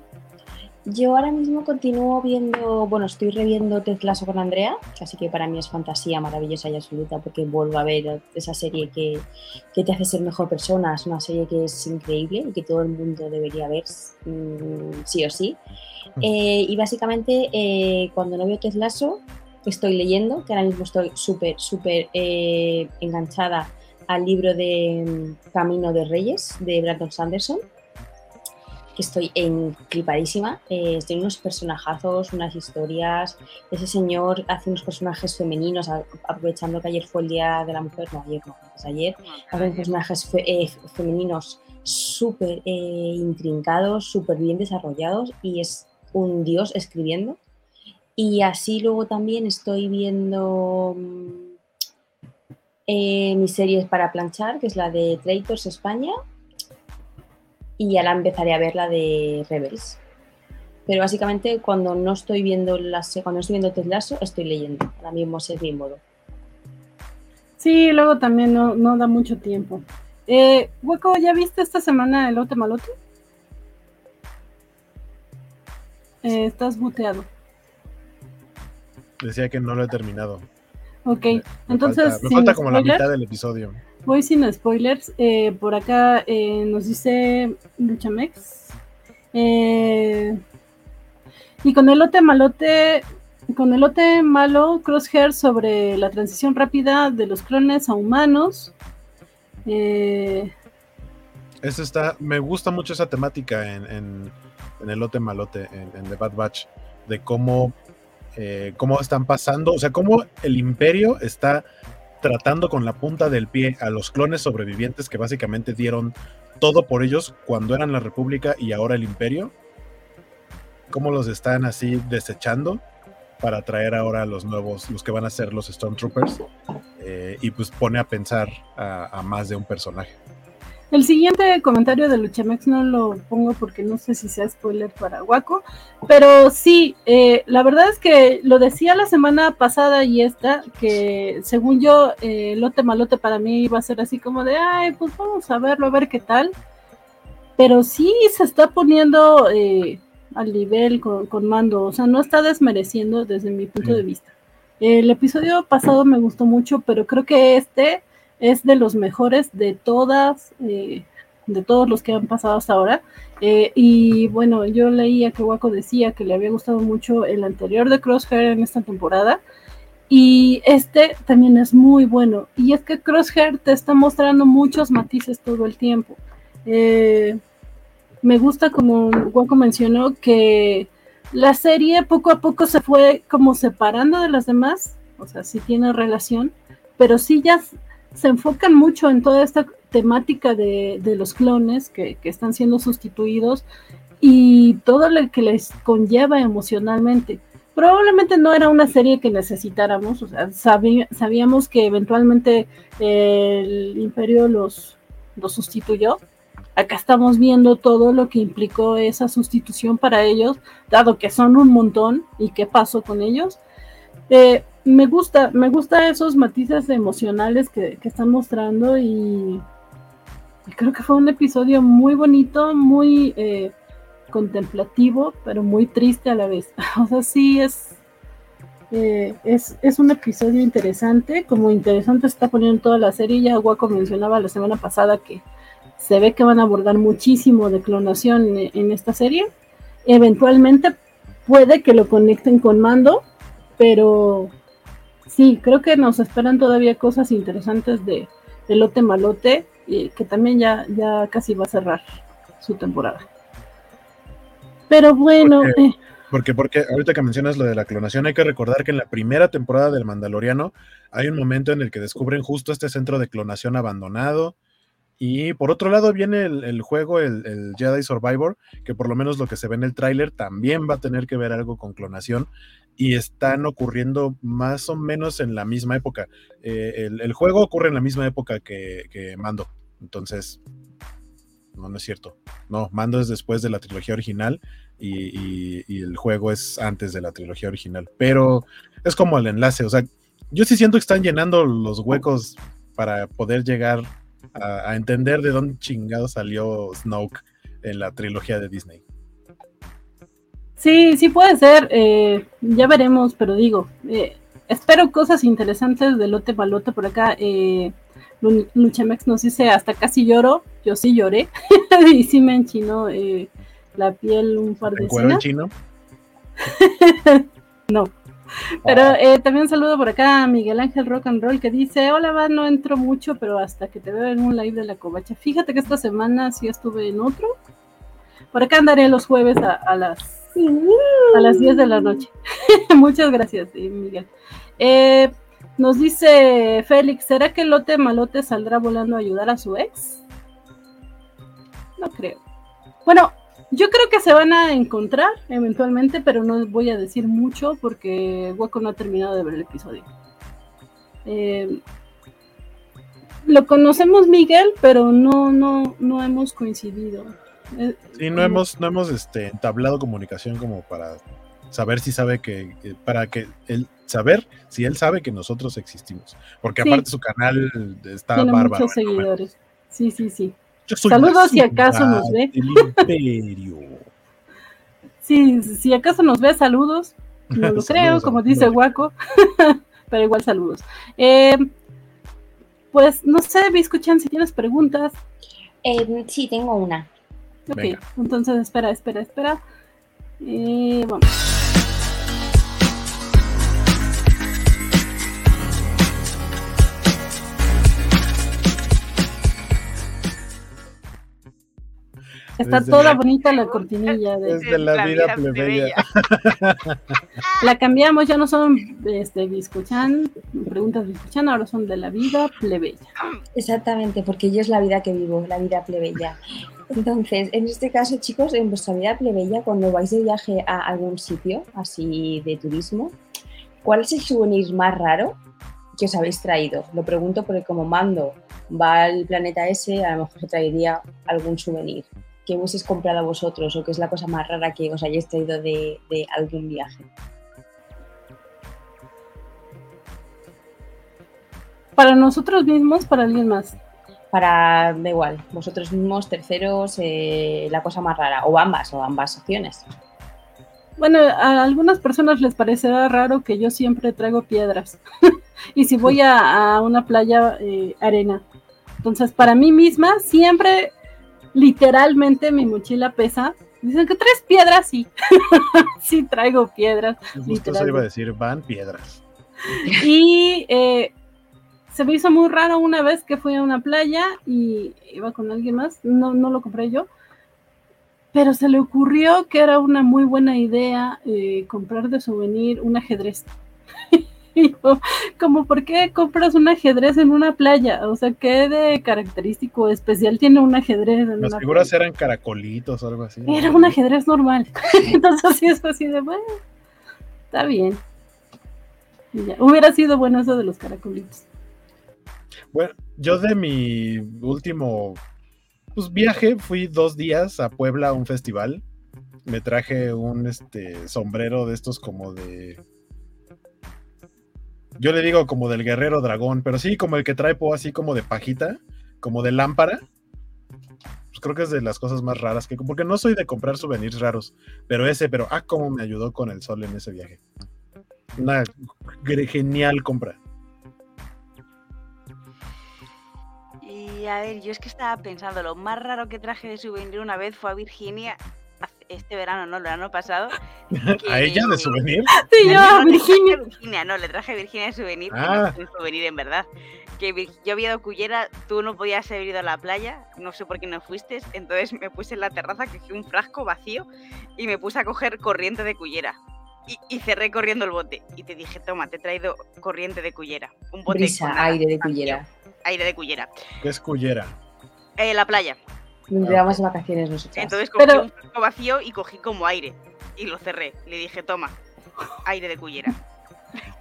Yo ahora mismo continúo viendo, bueno, estoy reviendo Ted Lasso con Andrea, así que para mí es fantasía maravillosa y absoluta porque vuelvo a ver esa serie que, que te hace ser mejor persona, es una serie que es increíble y que todo el mundo debería ver mm, sí o sí. Eh, y básicamente eh, cuando no veo Ted Lasso estoy leyendo, que ahora mismo estoy súper, súper eh, enganchada al libro de mm, Camino de Reyes de Brandon Sanderson que estoy enclipadísima. Eh, tiene unos personajazos, unas historias. Ese señor hace unos personajes femeninos, aprovechando que ayer fue el Día de la Mujer, no, ayer no, antes ayer. Hace unos personajes fe- eh, femeninos súper eh, intrincados, súper bien desarrollados y es un dios escribiendo. Y así luego también estoy viendo mm, eh, mis series para planchar, que es la de Traitors España, y ahora empezaré a ver la de Rebels. Pero básicamente cuando no estoy viendo las, cuando no estoy viendo Ted Lasso, estoy leyendo. Ahora mismo ese es mi modo. Sí, luego también no, no da mucho tiempo. Eh, Hueco, ¿ya viste esta semana el lote malote? Eh, estás muteado. Decía que no lo he terminado. Ok, Me entonces, falta, me falta como la mitad del episodio. voy sin spoilers. Eh, por acá eh, nos dice Luchamex. Eh, y con el lote malote, con el lote malo, Crosshair sobre la transición rápida de los clones a humanos. Eh, Eso está, me gusta mucho esa temática en, en, en el lote malote, en, en The Bad Batch, de cómo, eh, cómo están pasando, o sea, cómo el imperio está tratando con la punta del pie a los clones sobrevivientes que básicamente dieron todo por ellos cuando eran la República y ahora el imperio, cómo los están así desechando para traer ahora a los nuevos, los que van a ser los Stormtroopers, eh, y pues pone a pensar a, a más de un personaje. El siguiente comentario de Luchamex no lo pongo porque no sé si sea spoiler para Waco, pero sí, eh, la verdad es que lo decía la semana pasada y esta, que según yo, eh, Lote Malote para mí iba a ser así como de, ay, pues vamos a verlo, a ver qué tal. Pero sí se está poniendo eh, al nivel con, con, mando, o sea, no está desmereciendo desde mi punto de vista. El episodio pasado me gustó mucho, pero creo que este es de los mejores de todas, eh, de todos los que han pasado hasta ahora. Eh, y bueno, yo leía que Waco decía que le había gustado mucho el anterior de Crosshair en esta temporada. Y este también es muy bueno. Y es que Crosshair te está mostrando muchos matices todo el tiempo. Eh, me gusta, como Waco mencionó, que la serie poco a poco se fue como separando de las demás. O sea, sí tiene relación, pero sí ya se enfocan mucho en toda esta temática de, los clones que, están siendo sustituidos y todo lo que les conlleva emocionalmente. Probablemente no era una serie que necesitáramos, o sea, sabíamos que eventualmente el imperio los, los sustituyó. Acá estamos viendo todo lo que implicó esa sustitución para ellos, dado que son un montón y qué pasó con ellos. Eh, me gusta, me gusta esos matices emocionales que, están mostrando y, creo que fue un episodio muy bonito, muy eh, contemplativo, pero muy triste a la vez. <laughs> o sea, sí eh, es, es, un episodio interesante, como interesante está poniendo toda la serie, ya Guaco mencionaba la semana pasada que se ve que van a abordar muchísimo de clonación en esta serie. Eventualmente puede que lo conecten con Mando, pero sí, creo que nos esperan todavía cosas interesantes de, Lote Malote, y que también ya, ya casi va a cerrar su temporada. Pero bueno. Eh. Porque, porque, ahorita que mencionas lo de la clonación, hay que recordar que en la primera temporada del Mandaloriano hay un momento en el que descubren justo este centro de clonación abandonado. Y por otro lado viene el, juego, el, el, Jedi Survivor, que por lo menos lo que se ve en el tráiler también va a tener que ver algo con clonación y están ocurriendo más o menos en la misma época. Eh, el, juego ocurre en la misma época que, Mando, entonces, no, no es cierto. No, Mando es después de la trilogía original y, el juego es antes de la trilogía original, pero es como el enlace, o sea, yo sí siento que están llenando los huecos para poder llegar a, a entender de dónde chingado salió Snoke en la trilogía de Disney. Sí, sí puede ser, eh, ya veremos, pero digo, eh, espero cosas interesantes de lote balote por acá. Eh, Luchamex nos dice, hasta casi lloro, yo sí lloré, <laughs> y sí me enchinó eh, la piel un par de veces. chino? <laughs> no. Pero ah. eh, también saludo por acá a Miguel Ángel Rock and Roll que dice, hola, va, no entro mucho, pero hasta que te veo en un live de la covacha. Fíjate que esta semana sí estuve en otro. Por acá andaré los jueves a las a las 10 de la noche. <laughs> Muchas gracias, Miguel. Eh, nos dice Félix, ¿será que Lote Malote saldrá volando a ayudar a su ex? No creo. Bueno, yo creo que se van a encontrar eventualmente, pero no voy a decir mucho porque Hueco no ha terminado de ver el episodio. Eh, lo conocemos Miguel, pero no, no, no hemos coincidido. Sí, no hemos, no hemos este, entablado comunicación como para saber si sabe que, para que él saber si él sabe que nosotros existimos. Porque aparte su canal está Tiene bárbaro. Muchos seguidores. Sí, sí, sí. Saludos si acaso nos ve. sí, si acaso nos ve, saludos. No lo <laughs> creo, como dice Guaco. <laughs> Pero igual saludos. Eh, pues no sé, vi escuchan si tienes preguntas. Eh, sí, tengo una. Ok, entonces espera, espera, espera. Eh, vamos. Está toda bonita la <laughs> cortinilla. De, desde la, vida, plebeya. <laughs> la cambiamos, ya no son este, Biscochan, preguntas Biscochan, ahora son de la vida plebeya. Exactamente, porque yo es la vida que vivo, la vida plebeya. Entonces, en este caso, chicos, en vuestra vida plebeya, cuando vais de viaje a algún sitio así de turismo, ¿cuál es el souvenir más raro que os habéis traído. Lo pregunto porque como Mando va al planeta ese, a lo mejor os traería algún souvenir. ¿Qué hubieseis comprado vosotros o qué es la cosa más rara que os hayáis traído de, de algún viaje? Para nosotros mismos, para alguien más. Para, da igual, vosotros mismos, terceros, eh, la cosa más rara, o ambas, o ambas opciones. Bueno, a algunas personas les parecerá raro que yo siempre traigo piedras. <laughs> y si voy a, a una playa, eh, arena. Entonces, para mí misma, siempre, literalmente, mi mochila pesa. Dicen que tres piedras, sí. <laughs> sí traigo piedras. Justo se iba a decir, van piedras. Y eh, se me hizo muy raro una vez que fui a una playa y iba con alguien más, no, no lo compré yo, pero se le ocurrió que era una muy buena idea eh, comprar de souvenir un ajedrez. <laughs> Y yo, como, ¿por qué compras un ajedrez en una playa? O sea, ¿qué de característico especial tiene un ajedrez en Las una figuras playa? eran caracolitos o algo así. Era un ajedrez normal. <laughs> <laughs> Entonces sí es así de, bueno, está bien. Ya. Hubiera sido bueno eso de los caracolitos. Bueno, yo de mi último pues, viaje fui dos días a Puebla a un festival. Me traje un este sombrero de estos como de. Yo le digo como del guerrero dragón, pero sí como el que trae po así como de pajita, como de lámpara. Pues creo que es de las cosas más raras que. Porque no soy de comprar souvenirs raros, pero ese, pero ah, cómo me ayudó con el sol en ese viaje. Una genial compra. Y a ver, yo es que estaba pensando, lo más raro que traje de souvenir una vez fue a Virginia este verano, no, el verano pasado. <laughs> ¿A ella de que- souvenir? Sí, yo, Virginia. a Virginia, no, le traje a Virginia de souvenir, que Ah. no es un souvenir en verdad. Que yo había ido a Cullera, tú no podías haber ido a la playa, no sé por qué no fuiste, entonces me puse en la terraza, cogí un frasco vacío y me puse a coger corriente de Cullera. Y, y cerré corriendo el bote. Y te dije, toma, te he traído corriente de Cullera. Un bote Brisa, aire de cullera. Aire de Cullera. ¿Qué es cullera? Eh, la playa. Donde vamos de vacaciones nosotros. Entonces cogí Pero- un frasco vacío y cogí como aire. Y lo cerré. Le dije, toma, aire de Cullera.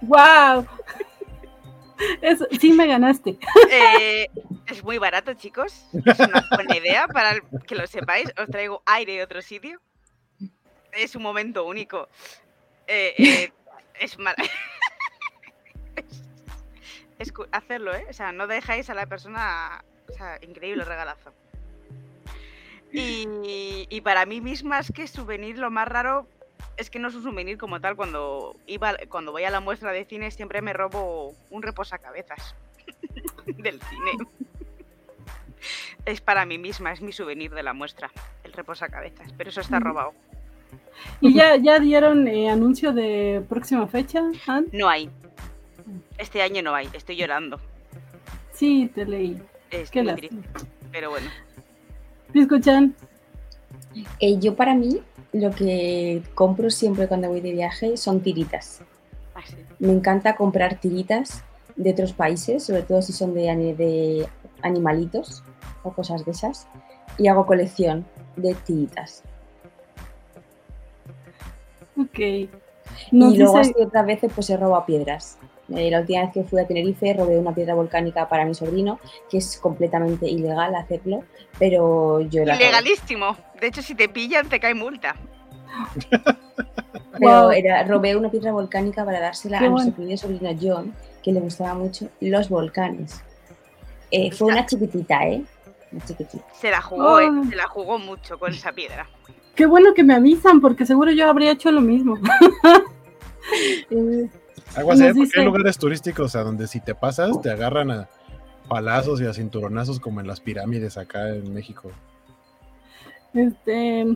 ¡Wow! Eso, sí me ganaste. Eh, es muy barato, chicos. Es una buena idea para que lo sepáis. Os traigo aire de otro sitio. Es un momento único. Eh, eh, es mar- <laughs> es, es hacerlo, ¿eh? O sea, no dejáis a la persona. O sea, increíble regalazo. Y, y para mí misma es que souvenir lo más raro es que no es un souvenir como tal. Cuando iba, cuando voy a la muestra de cine siempre me robo un reposacabezas <laughs> del cine. Es para mí misma, es mi souvenir de la muestra, el reposacabezas. Pero eso está robado. ¿Y ya, ya dieron eh, anuncio de próxima fecha, Ann? No hay. Este año no hay, estoy llorando. Sí, te leí. Es Qué muy triste, pero bueno. Pisco-chan, Eh, yo para mí, lo que compro siempre cuando voy de viaje son tiritas. Así. Me encanta comprar tiritas de otros países, sobre todo si son de, de animalitos o cosas de esas. Y hago colección de tiritas. ok. Nos y luego así otras veces pues he robado piedras. Eh, la última vez que fui a Tenerife robé una piedra volcánica para mi sobrino, que es completamente ilegal hacerlo, pero yo la. Ilegalísimo. De hecho, si te pillan, te cae multa. Pero era, robé una piedra volcánica para dársela Qué a nuestro bueno. sobrino John, que le gustaba mucho los volcanes. Eh, fue una chiquitita, ¿eh? Una chiquitita. Se la jugó, ¿eh? Se la jugó mucho con esa piedra. Qué bueno que me avisan, porque seguro yo habría hecho lo mismo. <laughs> Algo así, porque dice- hay lugares turísticos a donde si te pasas te agarran a palazos y a cinturonazos como en las pirámides acá en México. este.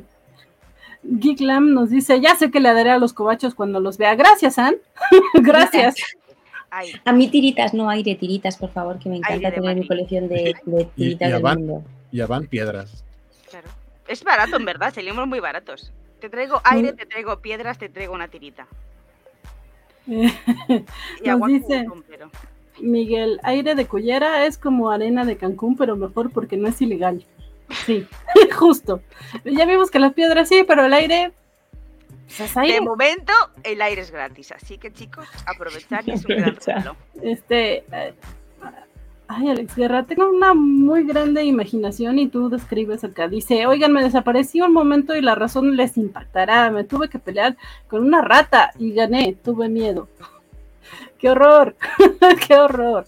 Geeklam nos dice: Ya sé que le daré a los cobachos cuando los vea. Gracias, Ann. <laughs> Gracias. Ay, A mí tiritas, no aire, tiritas, por favor, que me encanta tener mi colección de, <laughs> de Y- tiritas y del Avan. mundo. Ya van piedras. claro. Es barato, en verdad. Salimos muy baratos. Te traigo aire, te traigo piedras, te traigo una tirita. Eh, <laughs> Y Nos aguanta un dice- montón, pero- Miguel, aire de cullera es como arena de Cancún, pero mejor porque no es ilegal. Sí, <laughs> justo. Ya vimos que las piedras sí, pero el aire Pues De momento, el aire es gratis, así que chicos, aprovechar y es un gran regalo. Este. Ay, Alex Guerra, tengo una muy grande imaginación y tú describes acá. Dice, oigan, me desaparecí un momento y la razón les impactará. Me tuve que pelear con una rata y gané. Tuve miedo. <laughs> ¡Qué horror! <laughs> ¡Qué horror!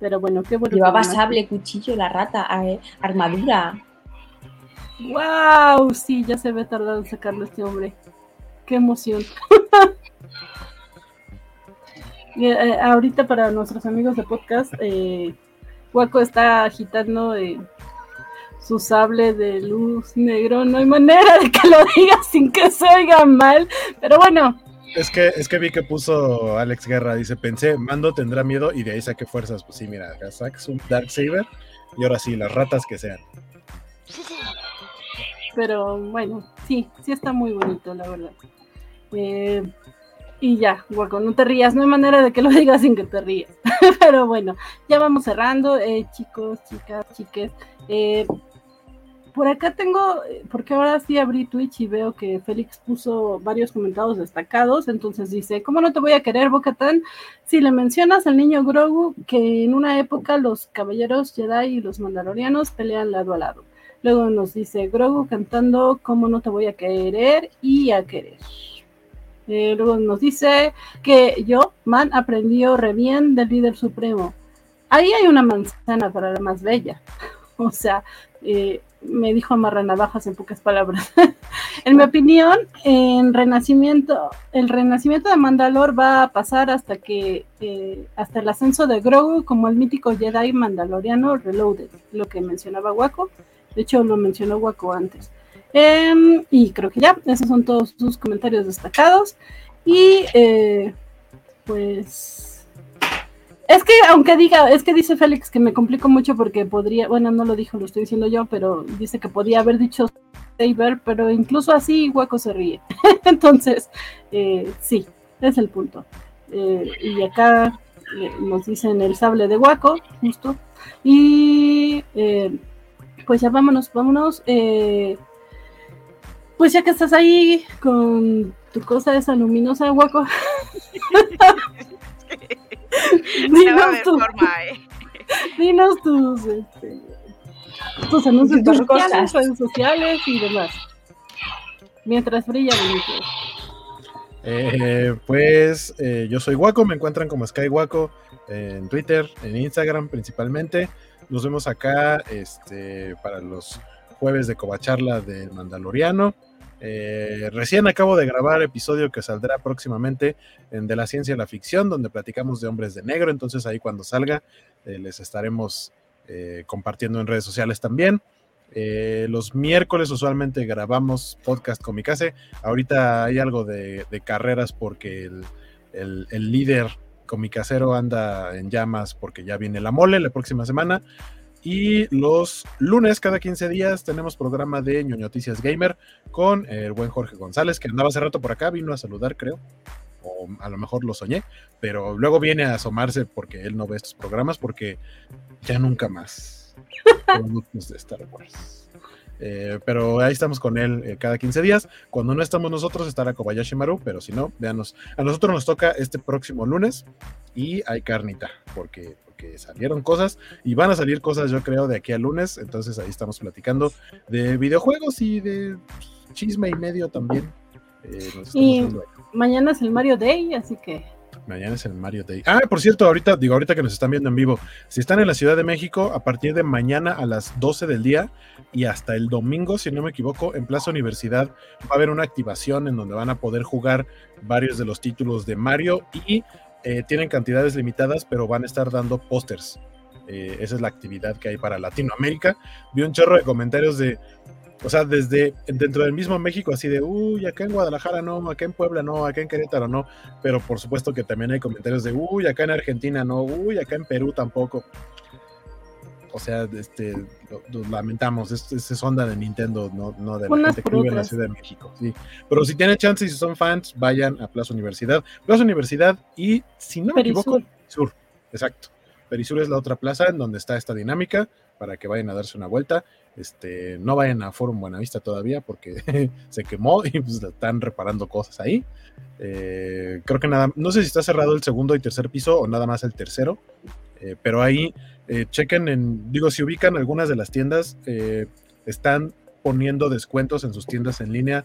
Pero bueno, qué bueno. Llevaba sable, cuchillo, la rata, eh, armadura. ¡Wow! Sí, ya se ve tardado en sacarlo este hombre. ¡Qué emoción! <laughs> Eh, ahorita para nuestros amigos de podcast, eh, Waco está agitando eh, su sable de luz negro. No hay manera de que lo diga sin que se oiga mal. Pero bueno, Es que, es que vi que puso Alex Guerra, dice, pensé, Mando tendrá miedo y de ahí saqué fuerzas. Pues sí, mira, sacas un Dark Saber y ahora sí, las ratas que sean. pero bueno, sí, sí está muy bonito, la verdad. Eh, y ya, Waco, no te rías, no hay manera de que lo <laughs> digas sin que te rías. <laughs> Pero bueno, ya vamos cerrando, eh, chicos, chicas, chiques. Eh, por acá tengo, porque ahora sí abrí Twitch y veo que Félix puso varios comentarios destacados, entonces dice, ¿cómo no te voy a querer, Bocatán? Si le mencionas al niño Grogu que en una época los caballeros Jedi y los mandalorianos pelean lado a lado. Luego nos dice Grogu cantando ¿Cómo no te voy a querer? y a querer. Eh, luego nos dice que yo, man, aprendió re bien del líder supremo. Ahí hay una manzana para la más bella. <laughs> O sea, eh, me dijo amarra navajas en pocas palabras. <laughs> en mi opinión, el renacimiento de Mandalor va a pasar hasta que eh, hasta el ascenso de Grogu como el mítico Jedi mandaloriano Reloaded, lo que mencionaba Waco. De hecho, lo mencionó Waco antes. Em, y creo que ya, esos son todos sus comentarios destacados. Y eh, pues es que aunque diga, es que dice Félix que me complico mucho porque podría, bueno, no lo dijo, lo estoy diciendo yo, pero dice que podía haber dicho Saber, pero incluso así Hueco se ríe. <laughs> Entonces, eh, sí, es el punto. Eh, y acá nos dicen el sable de Huaco, justo. Y pues ya vámonos, vámonos. Pues ya que estás ahí con tu cosa esa luminosa, <laughs> a dinos, tu- forma, ¿eh? dinos tus, este, tus anuncios Tus cosas. redes sociales y demás. Mientras brilla bonito. Eh, pues eh, yo soy Waco, me encuentran como Sky Waco en Twitter, en Instagram principalmente. Nos vemos acá este, para los jueves de Covacharla del Mandaloriano. Eh, recién acabo de grabar episodio que saldrá próximamente en De la Ciencia y la Ficción, donde platicamos de hombres de negro. Entonces ahí cuando salga eh, les estaremos eh, compartiendo en redes sociales también. Eh, los miércoles usualmente grabamos podcast con mi casa. Ahorita hay algo de, de carreras porque el, el- el líder comicasero anda en llamas porque ya viene la mole la próxima semana. Y los lunes, cada 15 días, tenemos programa de ñoñoticias gamer con el buen Jorge González, que andaba hace rato por acá, vino a saludar, creo. O a lo mejor lo soñé, pero luego viene a asomarse porque él no ve estos programas, porque ya nunca más de Star Wars. Eh, pero ahí estamos con él eh, cada 15 días. Cuando no estamos nosotros, estará Kobayashi Maru, pero si no, véanos. A nosotros nos toca este próximo lunes y hay carnita, porque, porque salieron cosas y van a salir cosas, yo creo, de aquí al lunes. Entonces ahí estamos platicando de videojuegos y de chisme y medio también. Eh, Y-. Mañana es el Mario Day, así que Mañana es el Mario Day. Ah, por cierto, ahorita, digo, ahorita que nos están viendo en vivo, si están en la Ciudad de México, a partir de mañana a las 12 del día y hasta el domingo, si no me equivoco, en Plaza Universidad va a haber una activación en donde van a poder jugar varios de los títulos de Mario y eh, tienen cantidades limitadas, pero van a estar dando pósters. Eh, esa es la actividad que hay para Latinoamérica. Vi un chorro de comentarios de, o sea, desde dentro del mismo México, así de, uy, acá en Guadalajara no, acá en Puebla no, acá en Querétaro no, pero por supuesto que también hay comentarios de, uy, acá en Argentina no, uy, acá en Perú tampoco. O sea, este, lo, lo lamentamos, es, es, onda de Nintendo, no, no de la Unas gente que vive en la. Ciudad de México. Sí. Pero si tienen chance y si son fans, vayan a Plaza Universidad. Plaza Universidad y, si no me Perisur. equivoco, Sur, exacto. Perisur es la otra plaza en donde está esta dinámica para que vayan a darse una vuelta. Este, no vayan a Forum Buenavista todavía porque <laughs> se quemó y pues están reparando cosas ahí. Eh, creo que nada, no sé si está cerrado el segundo y tercer piso o nada más el tercero, eh, pero ahí eh, chequen en, digo, si ubican algunas de las tiendas, están poniendo descuentos en sus tiendas en línea,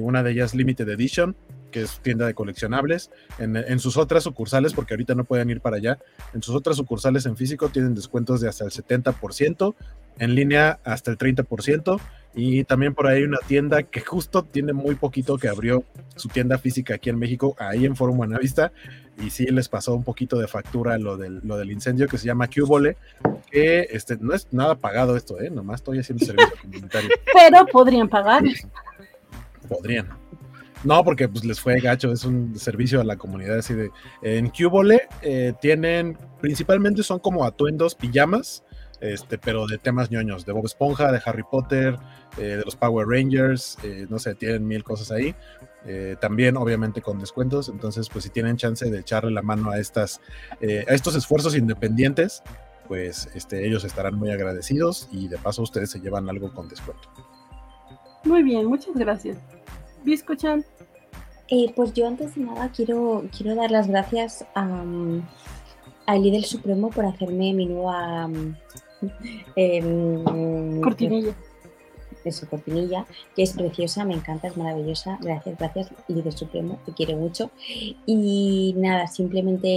una de ellas Limited Edition, que es tienda de coleccionables, en, sus otras sucursales, porque ahorita no pueden ir para allá, en sus otras sucursales en físico tienen descuentos de hasta el 70%, en línea hasta el 30%, y también por ahí una tienda que justo tiene muy poquito que abrió su tienda física aquí en México, ahí en Forum Buenavista, y sí les pasó un poquito de factura lo del, lo del incendio que se llama Cubole, que este, no es nada pagado esto, ¿eh? nomás estoy haciendo servicio comunitario. <laughs> Pero podrían pagar. Podrían. No, porque pues les fue gacho, es un servicio a la comunidad así de... En Cubole eh, tienen, principalmente son como atuendos, pijamas, este, pero de temas ñoños, de Bob Esponja, de Harry Potter, eh, de los Power Rangers, eh, no sé, tienen mil cosas ahí. también, obviamente, con descuentos. Entonces, pues si tienen chance de echarle la mano a estas, a estos esfuerzos independientes, pues este, ellos estarán muy agradecidos y de paso ustedes se llevan algo con descuento. Muy bien, muchas gracias. Biscochan. Eh, pues yo antes de nada quiero, quiero dar las gracias a, al líder supremo por hacerme mi nueva <laughs> em, cortinilla. su cortinilla, que es preciosa, me encanta, es maravillosa. Gracias, gracias, líder supremo, te quiero mucho. Y nada, simplemente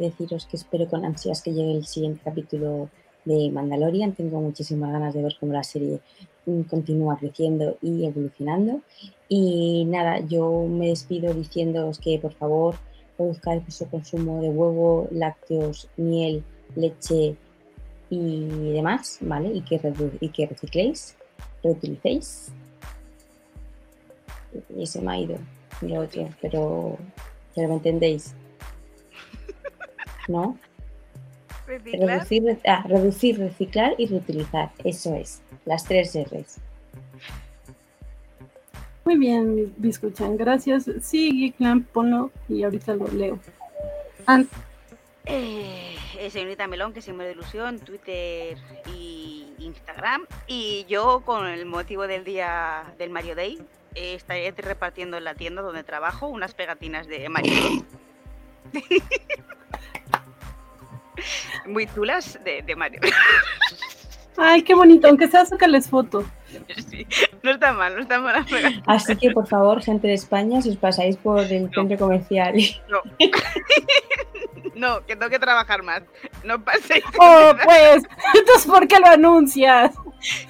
deciros que espero con ansias que llegue el siguiente capítulo de Mandalorian. Tengo muchísimas ganas de ver cómo la serie mm, continúa creciendo y evolucionando. Y nada, yo me despido diciéndoos que por favor reduzcáis vuestro consumo de huevo, lácteos, miel, leche y demás, ¿vale? Y que, y que recicléis, reutilicéis. Y se me ha ido lo otro, pero, pero me entendéis. ¿No? <laughs> Reducir, ah, reducir, reciclar y reutilizar. Eso es, las tres R's. Muy bien, Biscuchan, gracias. Sí, Geekland, ponlo y ahorita lo leo. Ant. Eh, señorita Melón, que se me de ilusión, Twitter y Instagram. Y yo, con el motivo del día del Mario Day, eh, estaré repartiendo en la tienda donde trabajo unas pegatinas de Mario. <laughs> muy chulas de, Mario. <laughs> Ay, qué bonito, aunque sea sacarles foto. Sí, no está mal, no está mal. Así que por favor, gente de España, si os pasáis por el centro comercial. No. <laughs> no, que tengo que trabajar más. No paséis. Oh, pues, entonces ¿por qué lo anuncias?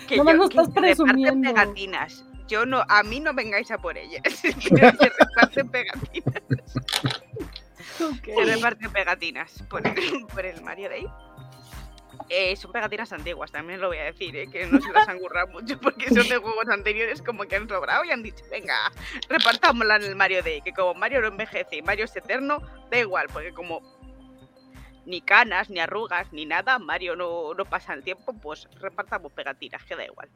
Que no me estás presumiendo. pegatinas. Yo no, a mí no vengáis a por ellas. <laughs> que reparten pegatinas. Se reparte pegatinas por el, por el Mario Day. Eh, son pegatinas antiguas, también lo voy a decir, eh, que no se las han currado mucho porque son de juegos anteriores como que han sobrado y han dicho, venga, repartámosla en el Mario Day, que como Mario no envejece y Mario es eterno, da igual, porque como ni canas, ni arrugas, ni nada, Mario no, no pasa el tiempo, pues repartamos pegatinas, que da igual.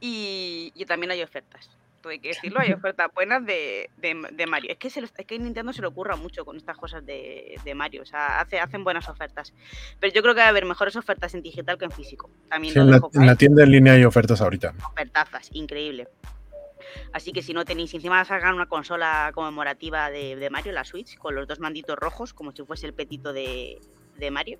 Y, y también hay ofertas hay que decirlo, hay ofertas buenas de, de, Mario. Es que, se que Nintendo se le ocurra mucho con estas cosas de, de, Mario, o sea, hace, hacen buenas ofertas. Pero yo creo que va a haber mejores ofertas en digital que en físico. También en, la, tienda en línea hay ofertas ahorita. Ofertazas, increíble. Así que si no tenéis, encima sacar una consola conmemorativa de, Mario, la Switch, con los dos manditos rojos, como si fuese el petito de, Mario.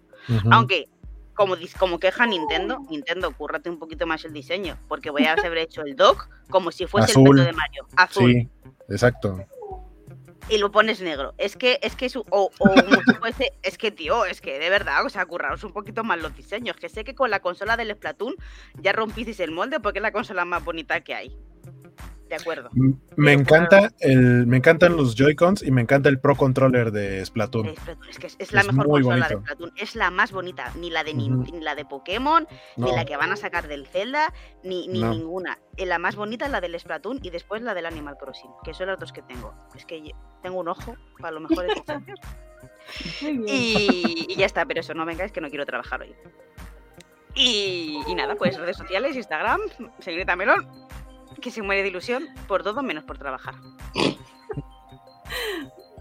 Aunque como, como queja Nintendo, Nintendo, cúrrate un poquito más el diseño, porque voy a <laughs> haber hecho el dock como si fuese el pelo de Mario, azul. Sí, exacto. Y lo pones negro. Es que, es que es, o, o fuese, <laughs> es que tío, es que de verdad, o sea, curraos un poquito más los diseños. Que sé que con la consola del Splatoon ya rompisteis el molde porque es la consola más bonita que hay de acuerdo. Me encanta el, me encantan los Joy-Cons y me encanta el Pro Controller de Splatoon. Es, que es, la mejor consola de Splatoon. Es la más bonita. Ni la de ni, la de Pokémon, ni la que van a sacar del Zelda, ni, ni ninguna. Eh, la más bonita es la del Splatoon y después la del Animal Crossing, que son las dos que tengo. Es que tengo un ojo para lo mejor <laughs> y, y ya está, pero eso, no vengáis que no quiero trabajar hoy. Y, y, nada, pues redes sociales, Instagram, señorita Melón, que se muere de ilusión por todo menos por trabajar.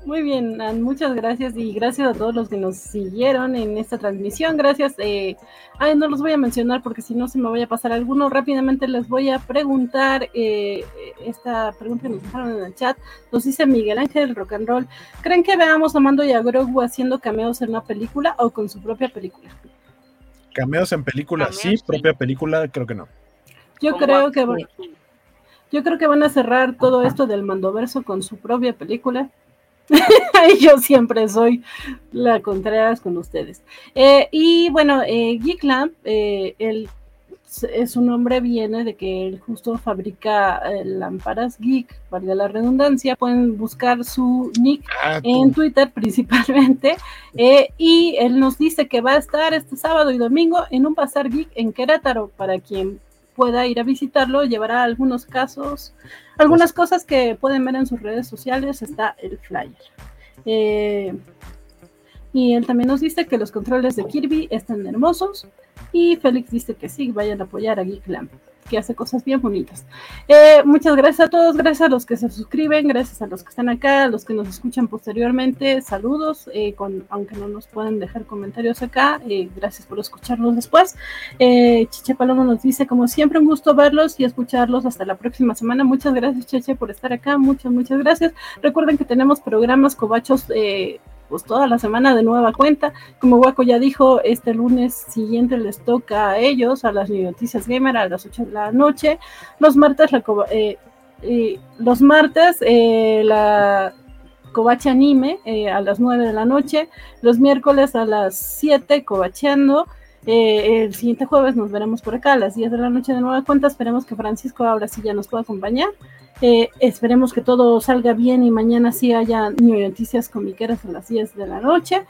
Muy bien, muchas gracias y gracias a todos los que nos siguieron en esta transmisión. Gracias. Eh, ay, no los voy a mencionar porque si no se me voy a pasar alguno. Rápidamente les voy a preguntar eh, esta pregunta que nos dejaron en el chat. Nos dice Miguel Ángel Rock and Roll. ¿Creen que veamos a Mando y a Grogu haciendo cameos en una película o con su propia película? Cameos en película, sí, propia película, creo que no. Yo creo que yo creo que van a cerrar todo esto del Mandoverso con su propia película. <laughs> yo siempre soy la contraria con ustedes. Eh, y bueno, eh, Geek Lamp, eh, él, su nombre viene de que él justo fabrica eh, lámparas geek, valga la redundancia. Pueden buscar su nick ah, en Twitter principalmente. <laughs> y él nos dice que va a estar este sábado y domingo en un bazar geek en Querétaro para quien pueda ir a visitarlo, llevará algunos casos, algunas cosas que pueden ver en sus redes sociales, está el flyer. Eh, y él también nos dice que los controles de Kirby están hermosos. Y Félix dice que sí, vayan a apoyar a Geekland que hace cosas bien bonitas. Eh, muchas gracias a todos, gracias a los que se suscriben, gracias a los que están acá, a los que nos escuchan posteriormente, saludos, eh, con, aunque no nos pueden dejar comentarios acá, eh, gracias por escucharnos después. Cheche Palomo nos dice, como siempre, un gusto verlos y escucharlos hasta la próxima semana. Muchas gracias, Cheche, por estar acá, muchas, muchas gracias. Recuerden que tenemos programas cobachos pues toda la semana de nueva cuenta. Como Waco ya dijo, este lunes siguiente les toca a ellos, a las Noticias Gamer, a las 8 de la noche. Los martes, la, eh, eh, los martes, eh, la Covache Anime a las 9 de la noche. Los miércoles a las 7, Covacheando. el siguiente jueves nos veremos por acá a las 10 de la noche de nueva cuenta. Esperemos que Francisco ahora sí ya nos pueda acompañar. Eh, esperemos que todo salga bien y mañana sí haya noticias comiqueras a las 10 de la noche.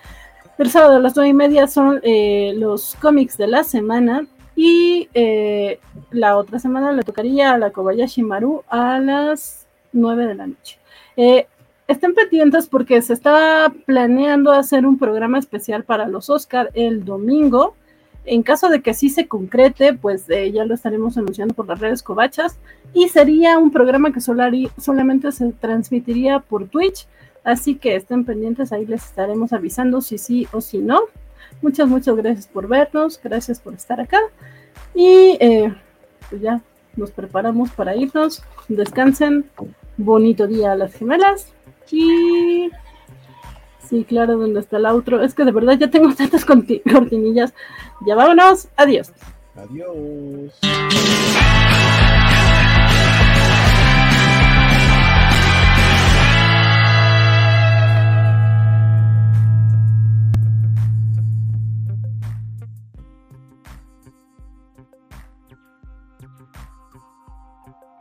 El sábado a las 9 y media son eh, los cómics de la semana. Y eh, la otra semana le tocaría a la Kobayashi Maru a las 9 de la noche. estén pendientes porque se está planeando hacer un programa especial para los Oscar el domingo. En caso de que sí se concrete, pues eh, ya lo estaremos anunciando por las redes covachas y sería un programa que solamente se transmitiría por Twitch, así que estén pendientes, ahí les estaremos avisando si sí o si no. Muchas, muchas gracias por vernos, gracias por estar acá. Y eh, pues ya nos preparamos para irnos. Descansen, bonito día a las gemelas. Y Sí, claro, donde está el outro. Es que de verdad ya tengo tantas cortinillas. Ya vámonos. Adiós. Adiós.